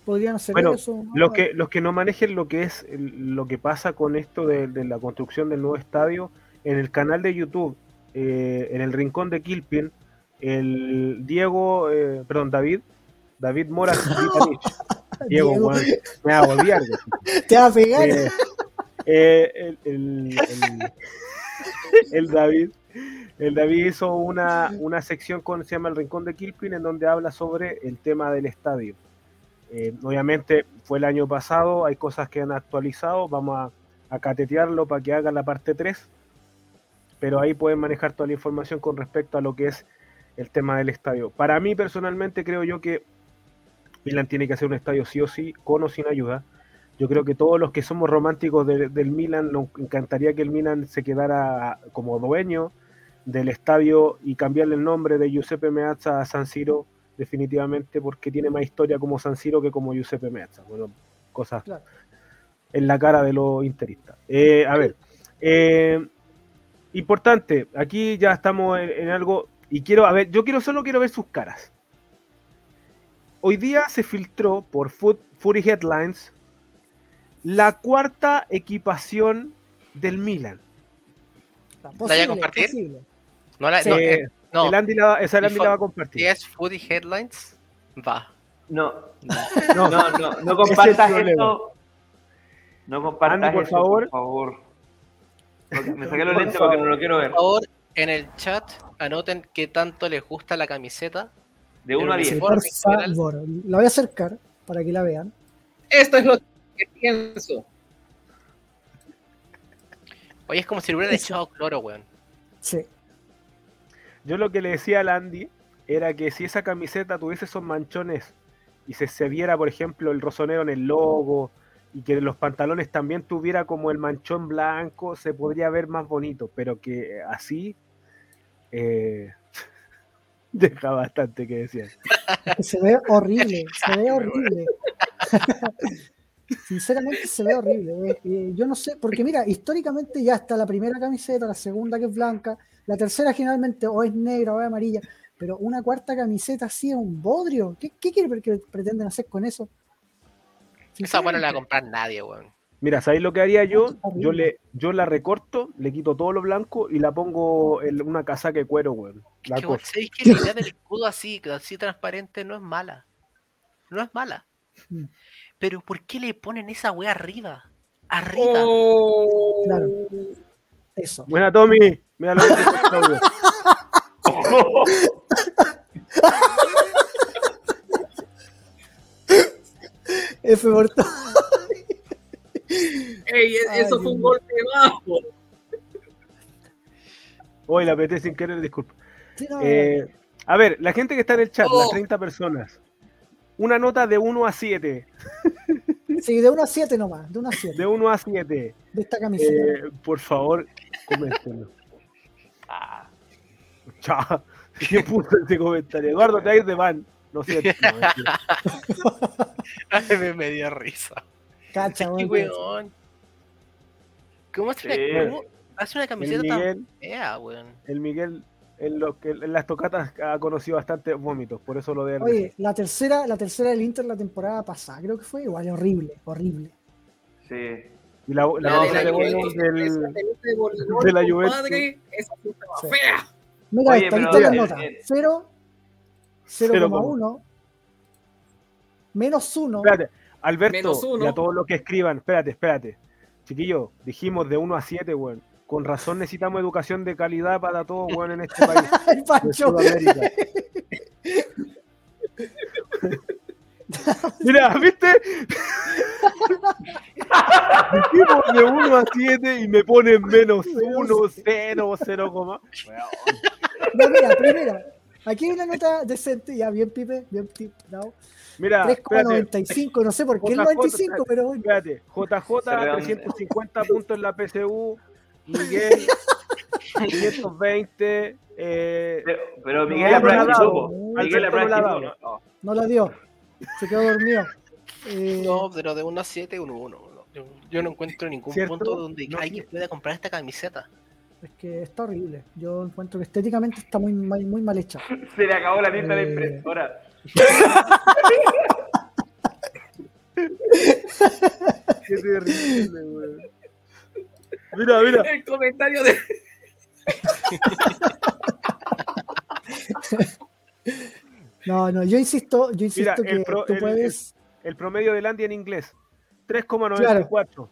Podrían hacer Bueno, eso. ¿no? los que, los que no manejen lo que es lo que pasa con esto de, de la construcción del nuevo estadio, en el canal de YouTube, eh, en el rincón de Kilpin, el Diego, eh, perdón, David, David Moras Vitanich. Diego, Diego. me hago odiar. güey. Te va a pegar. Eh, eh, el, el- el- el David, el David hizo una, una sección con se llama El Rincón de Kilpin en donde habla sobre el tema del estadio. Eh, obviamente fue el año pasado, hay cosas que han actualizado, vamos a, a catetearlo para que haga la parte 3, pero ahí pueden manejar toda la información con respecto a lo que es el tema del estadio. Para mí personalmente creo yo que Milan tiene que hacer un estadio sí o sí, con o sin ayuda. Yo creo que todos los que somos románticos de- del Milan, nos encantaría que el Milan se quedara como dueño del estadio y cambiarle el nombre de Giuseppe Meazza a San Siro, definitivamente, porque tiene más historia como San Siro que como Giuseppe Meazza. Bueno, cosas Claro. en la cara de los interistas. Eh, a ver, eh, importante, aquí ya estamos en, en algo, y quiero, a ver, yo quiero solo quiero ver sus caras. Hoy día se filtró por Foot- Fury Headlines la cuarta equipación del Milan. Posible, a compartir? posible. No, la, Sí. no, Eh, no, el Andy la, esa el Andy la va a compartir. si es Foodie Headlines, va. No, No, no, no, no es compartas esto. No compartas Andy, por eso, favor. por favor. Porque Me saqué los Por lentes porque favor. no lo quiero ver. Por favor, en el chat anoten qué tanto les gusta la camiseta. De 1 a Sí, 10. Por favor, la voy a acercar para que la vean. Esto es lo que pienso. Oye, es como si le hubieran echado cloro, weón. Sí. Yo lo que le decía al Andy era que si esa camiseta tuviese esos manchones y se, se viera, por ejemplo, el rosonero en el logo y que los pantalones también tuviera como el manchón blanco, se podría ver más bonito, pero que así eh, deja bastante que decir. Se ve horrible, se ve horrible. Sinceramente se ve horrible. eh, eh, yo no sé, porque mira, históricamente ya está la primera camiseta, la segunda que es blanca, la tercera generalmente o es negra o es amarilla, pero una cuarta camiseta así es un bodrio. ¿Qué, qué quiere que pretenden hacer con eso? Esa weón no la va a Sinceramente, comprar nadie, weón. Mira, ¿sabéis lo que haría yo? Yo, le, yo la recorto, le quito todo lo blanco y la pongo en una casaca de cuero, weón. La Es que. ¿sabéis que la idea del escudo así, así transparente, no es mala? No es mala. Mm. Pero ¿por qué le ponen esa weá arriba? Arriba. Oh. Claro. Eso. Buena, Tommy. Mira lo que dice Claudio. F por todo. Ey, Ay, eso Dios fue un golpe bajo. Hoy la apreté sin querer, disculpa. No, Eh, a ver, la gente que está en el chat, las Oh. 30 personas, una nota de 1 a 7. Sí, de 1 a 7 nomás, de 1 a 7. De 1 a 7. De esta camiseta. Eh, por favor, coméntenlo. Chao. ¿Quién puso ese comentario? Eduardo, te va a ir de van. No sé. no, mentira. Ay, me, me dio risa. Cacha, weón. weón. ¿Cómo hace, Sí. una, cómo hace una el camiseta tan Miguel, fea, weón? el Miguel en, lo que, en las tocatas ha conocido bastante vómitos, por eso lo de Oye, la tercera, la tercera del Inter la temporada pasada, creo que fue igual, horrible, horrible. sí. Y la, la de de del, de de la Juventus. esa fea. Mira, Oye, esta, notas. el- 0, 0,1. 0,1, menos 1. Espérate, Alberto, Menos uno. y a todos los que escriban, espérate, espérate. Chiquillo, dijimos de 1 a 7, weón. Con razón necesitamos educación de calidad para todos, weón, en este país. El Pancho. Mira, ¿viste? Dijimos de 1 a 7 y me ponen menos 1, 0, 0, coma. No, mira, primera. Aquí hay una nota decente, ya bien pipe, bien pipe, no. Mira, espérate, 3,95, no sé por qué el JJ, 95, pero bueno. espérate. JJ, Se redondea. 350 puntos en la PSU. Miguel, 520. Eh, Pero, pero Miguel no la ha practicó. Miguel la no. ¿no? No la dio. Se quedó dormido. Eh, No, pero de 1 a 7, 1 a 1. Yo, yo no encuentro ningún ¿Cierto? punto donde No, alguien pueda comprar esta camiseta. Es que está horrible. Yo encuentro que estéticamente está muy mal, muy mal hecha. Se le acabó la tinta a la Eh. impresora. qué terrible, weón. Mira, mira. El comentario de. No, no, yo insisto, yo insisto Mira, el que pro- tú el- puedes. El promedio del Andy en inglés. 3,94.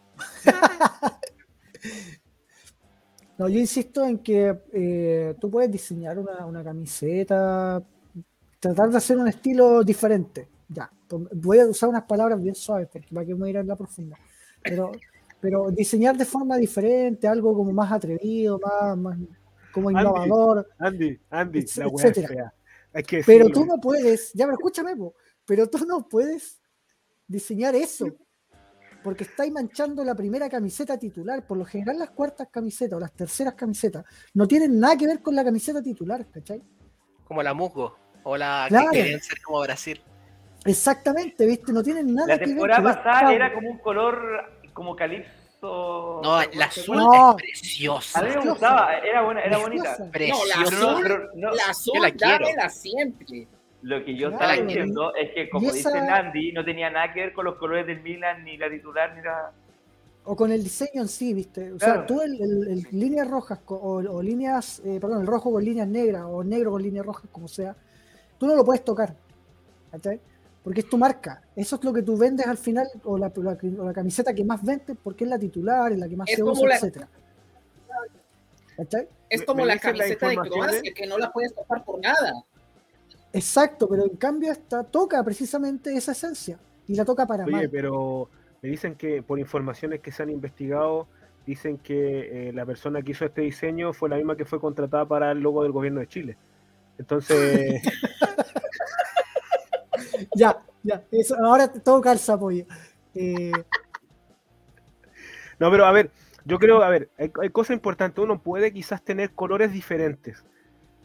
No, yo insisto en que eh, tú puedes diseñar una, una camiseta, tratar de hacer un estilo diferente. Ya, voy a usar unas palabras bien suaves porque para que me ir en la profunda. Pero, pero diseñar de forma diferente, algo como más atrevido, más, más como innovador. Andy, Andy, Etc- la etcétera. Hay que Pero tú no puedes, ya, pero escúchame, po, pero tú no puedes diseñar eso. Porque estáis manchando la primera camiseta titular. Por lo general, las cuartas camisetas o las terceras camisetas no tienen nada que ver con la camiseta titular, ¿cachai? Como la Musgo. O la Claro. que querían ser como Brasil. Exactamente, ¿viste? No tienen nada La que ver temporada con pasada era como un color como calipso. No, la azul No. es preciosa. A mí me gustaba, era buena, era bonita. Preciosa. No, la azul, Pero no, la azul, yo la quiero. dámela siempre. Lo que yo Claro, estaba diciendo es que, como esa- dice Nandi, no tenía nada que ver con los colores del Milan, ni la titular, ni la. O con el diseño en sí, ¿viste? O sea, tú el, el- el líneas rojas o, o líneas, eh, perdón, el rojo con líneas negras o negro con líneas rojas, como sea, tú no lo puedes tocar. ¿cachai? Porque es tu marca. Eso es lo que tú vendes al final, o la, la- o la camiseta que más vendes, porque es la titular, es la que más Es se usa, la- etcétera. ¿Cachai? Es ¿Me- como me la camiseta de? Croacia, que no la puedes tocar por nada. Exacto, pero en cambio esta toca precisamente esa esencia y la toca para Oye, mal. pero me dicen que por informaciones que se han investigado, dicen que eh, la persona que hizo este diseño fue la misma que fue contratada para el logo del gobierno de Chile. Entonces, Ya, ya, eso, ahora todo calza apoyo. Eh, no, pero a ver, yo creo, a ver, hay, hay cosas importantes. Uno puede quizás tener colores diferentes,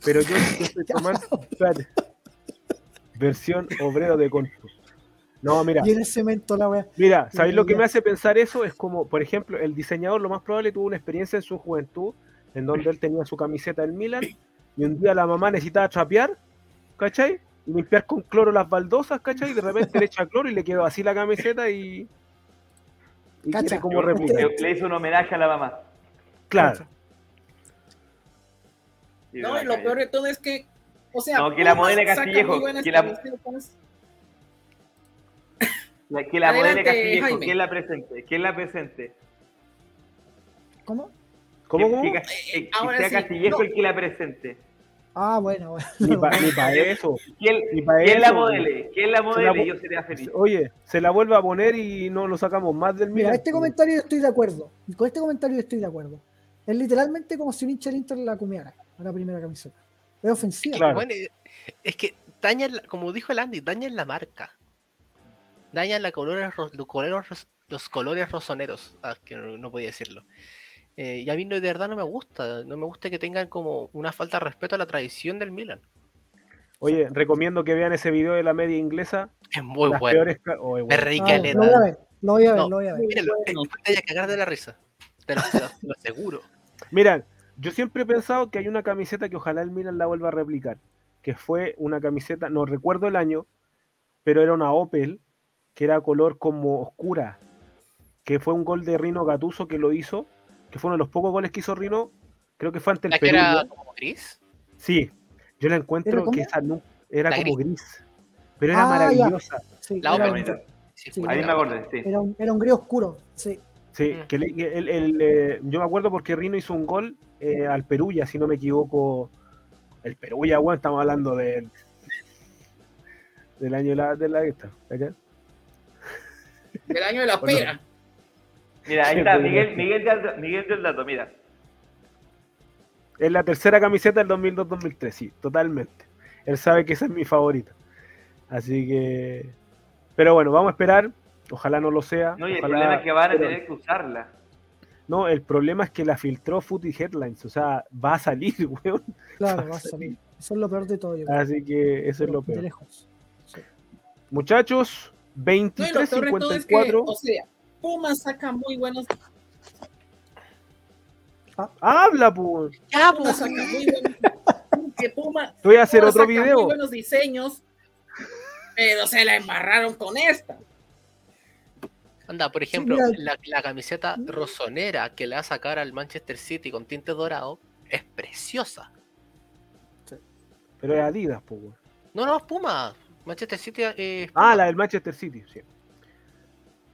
pero yo, yo estoy tomando, espérate, versión obrero de conto. No, mira, y en el cemento la wea. Mira, ¿sabéis lo que me hace pensar eso? Es como, por ejemplo, el diseñador lo más probable tuvo una experiencia en su juventud, en donde él tenía su camiseta del Milan, y un día la mamá necesitaba trapear, ¿cachai? Y limpiar con cloro las baldosas, ¿cachai? Y de repente le echa cloro y le quedó así la camiseta y... y Cacha. como. Le, le hizo un homenaje a la mamá. Claro. No, y lo peor de todo es que, o sea, No, que la saca Castillejo, que la- camisetas. La- que la Adelante, modelo Castillejo, Jaime. ¿quién la presente? ¿Quién la presente? ¿Cómo? ¿Cómo, Que- cómo? Que, que- que sea sí, Castillejo no. el que la presente. Ah, bueno, bueno. Ni para eso. ¿Quién, Ni pa' quién la modele? ¿Quién la Se la modele? Yo sería feliz. Oye, se la vuelve a poner y no lo sacamos más del Mira, Milan. este comentario yo estoy de acuerdo. Con este comentario yo estoy de acuerdo. Es literalmente como si un hincha del Inter la comiera a la primera camiseta. Es ofensiva. Claro. Bueno, es que dañan, la- como dijo el Andy, dañan la marca. dañan la colores, ro- los, colores, los colores rosoneros. Ah, que no, no podía decirlo. Eh, y a mí no- de verdad no me gusta. No me gusta que tengan como una falta de respeto a la tradición del Milan. Oye, recomiendo que vean ese video de la media inglesa. Es muy las bueno. peores Oye, Me bueno. reí Ah, lo voy a ver, lo voy a ver, No, lo voy a ver. Mírenlo, bueno. te vaya a cagar de la risa. Te lo, lo- lo aseguro. Mira, yo siempre he pensado que hay una camiseta que ojalá el Milan la vuelva a replicar, que fue una camiseta, no recuerdo el año, pero era una Opel, que era color como oscura, que fue un gol de Rino Gatuso que lo hizo, que fue uno de los pocos goles que hizo Rino, creo que fue ante el La que Perú. era ¿no? como gris. Sí, yo la ¿Era encuentro que esa nu- era La como gris, pero era Ah, maravillosa. Sí, La era, Opel. un- Sí, Sí, fue Ahí la- me acordé, sí. era un, era un gris oscuro, sí. Sí, Mm. que el- el, eh, yo me acuerdo porque Rino hizo un gol eh, al Perulla, si no me equivoco. El Perulla, bueno, estamos hablando del del año de la, de la esta, ¿cachai? Del año de la Bueno. pera. Mira, ahí está, Miguel, Miguel, del- Miguel del dato, mira. Es la tercera camiseta del 2002-2003, sí, totalmente. Él sabe que esa es mi favorita. Así que. Pero bueno, vamos a esperar. Ojalá no lo sea. No, y el ojalá- problema es que van a tener que usarla. No, el problema es que la filtró Footy Headlines. O sea, va a salir, weón. Claro, va a salir. Eso es lo peor de todo. Yo creo. Así que eso es lo de peor. lejos. Sí. Muchachos, No, y lo peor de todo es que, 23-54. o sea, Puma saca muy buenos, Habla, pues. Ya, Puma pues. saca muy buenos, que Puma, Voy a hacer Puma otro saca muy video. buenos diseños, pero se la embarraron con esta. Anda, por ejemplo, la, la camiseta rosonera que le va a sacar al Manchester City con tinte dorado es preciosa. Pero es Adidas, pues. No, no, es Puma. Manchester City eh, es Ah, la del Manchester City, sí.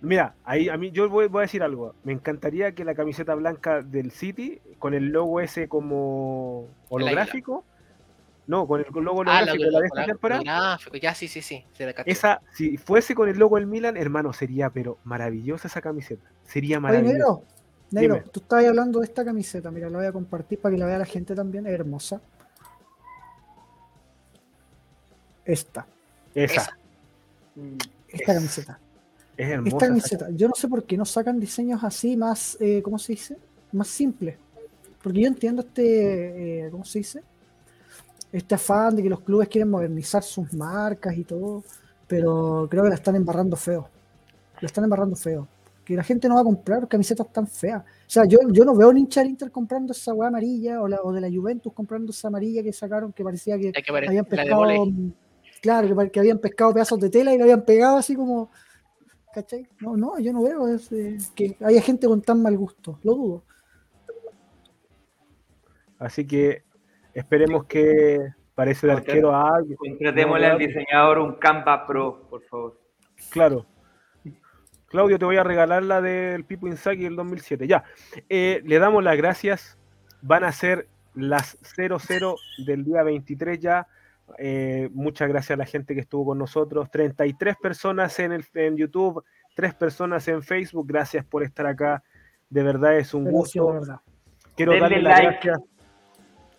Mira, ahí a mí yo voy, voy a decir algo. Me encantaría que la camiseta blanca del City, con el logo ese como holográfico, no, con el logo Ah, holográfico, lo- la de esta temporada, gráfico, Ya, sí, sí, sí. se la caché. esa, si fuese con el logo del Milan, hermano, sería pero maravillosa esa camiseta. Sería Oye, maravillosa. negro, negro, Dime. tú estabas hablando de esta camiseta. Mira, la voy a compartir para que la vea la gente también. Es hermosa. Esta, Esa, Esa. esta Es- camiseta. es Esta hermosa. esa camiseta. Yo no sé por qué no sacan diseños así más, eh, ¿cómo se dice? Más simples. Porque yo entiendo este, eh, ¿cómo se dice? Este afán de que los clubes quieren modernizar sus marcas y todo, pero creo que la están embarrando feo. La están embarrando feo. Que la gente no va a comprar camisetas tan feas. O sea, yo, yo no veo un hincha del Inter comprando esa weá amarilla o, la, o de la Juventus comprando esa amarilla que sacaron que parecía que La que pare- habían la pescado. Claro, que, habían pescado pedazos de tela y le habían pegado así como. ¿Cachai? No, no, yo no veo es, eh, que haya gente con tan mal gusto. Lo dudo. Así que esperemos que parece de Contra- arquero a alguien. Contratémosle al diseñador un Canva Pro, por favor. Claro. Claudio, te voy a regalar la del Pipo Inzaghi del 2007. Ya, Eh, le damos las gracias. Van a ser las 00 del día 23 ya. Eh, muchas gracias a la gente que estuvo con nosotros. 33 personas en, el, en YouTube, 3 personas en Facebook. Gracias por estar acá. De verdad es un Pero gusto. Quiero Denle darle las like. gracias.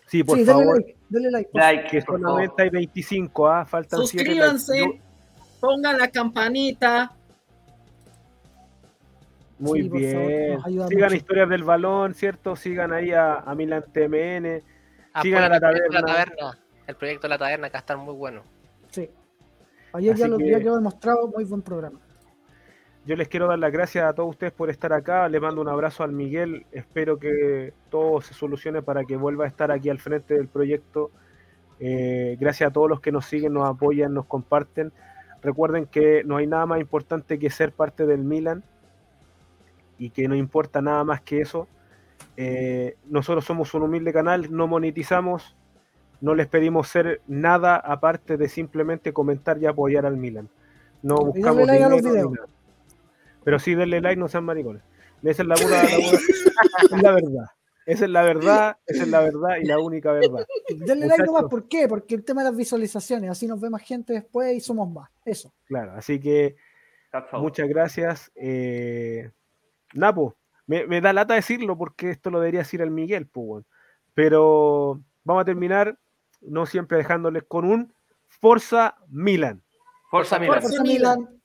Sí, por sí, favor. like, denle like. por Like, Que por favor. hay 25, ¿ah? Faltan 7 Suscríbanse, pongan la campanita. Muy Sí, por favor, bien. Sigan mucho. historias del balón, ¿cierto? Sigan ahí a, a Milan TMN. Sigan Apoyen a la taberna. El proyecto de la taberna que va a estar muy bueno. Sí. Ayer ya Así lo que- ya quedó demostrado, muy buen programa. Yo les quiero dar las gracias a todos ustedes por estar acá. Les mando un abrazo al Miguel. Espero que todo se solucione para que vuelva a estar aquí al frente del proyecto. Eh, gracias a todos los que nos siguen, nos apoyan, nos comparten. Recuerden que no hay nada más importante que ser parte del Milan y que no importa nada más que eso. Eh, nosotros somos un humilde canal, no monetizamos, no les pedimos ser nada aparte de simplemente comentar y apoyar al Milan. No buscamos dinero. Pero sí denle like, no sean maricones. Esa es la pura, la pura- es la verdad. Esa es la verdad, esa es la verdad y la única verdad. Denle like nomás. ¿por qué? Porque el tema de las visualizaciones, así nos ve más gente después y somos más. Eso. Claro, así que muchas gracias. Eh, Napo, me, me da lata decirlo porque esto lo debería decir el Miguel, pues, weón. pero vamos a terminar, no siempre dejándoles con un Forza Milan. Forza Milan. Forza Forza Milan.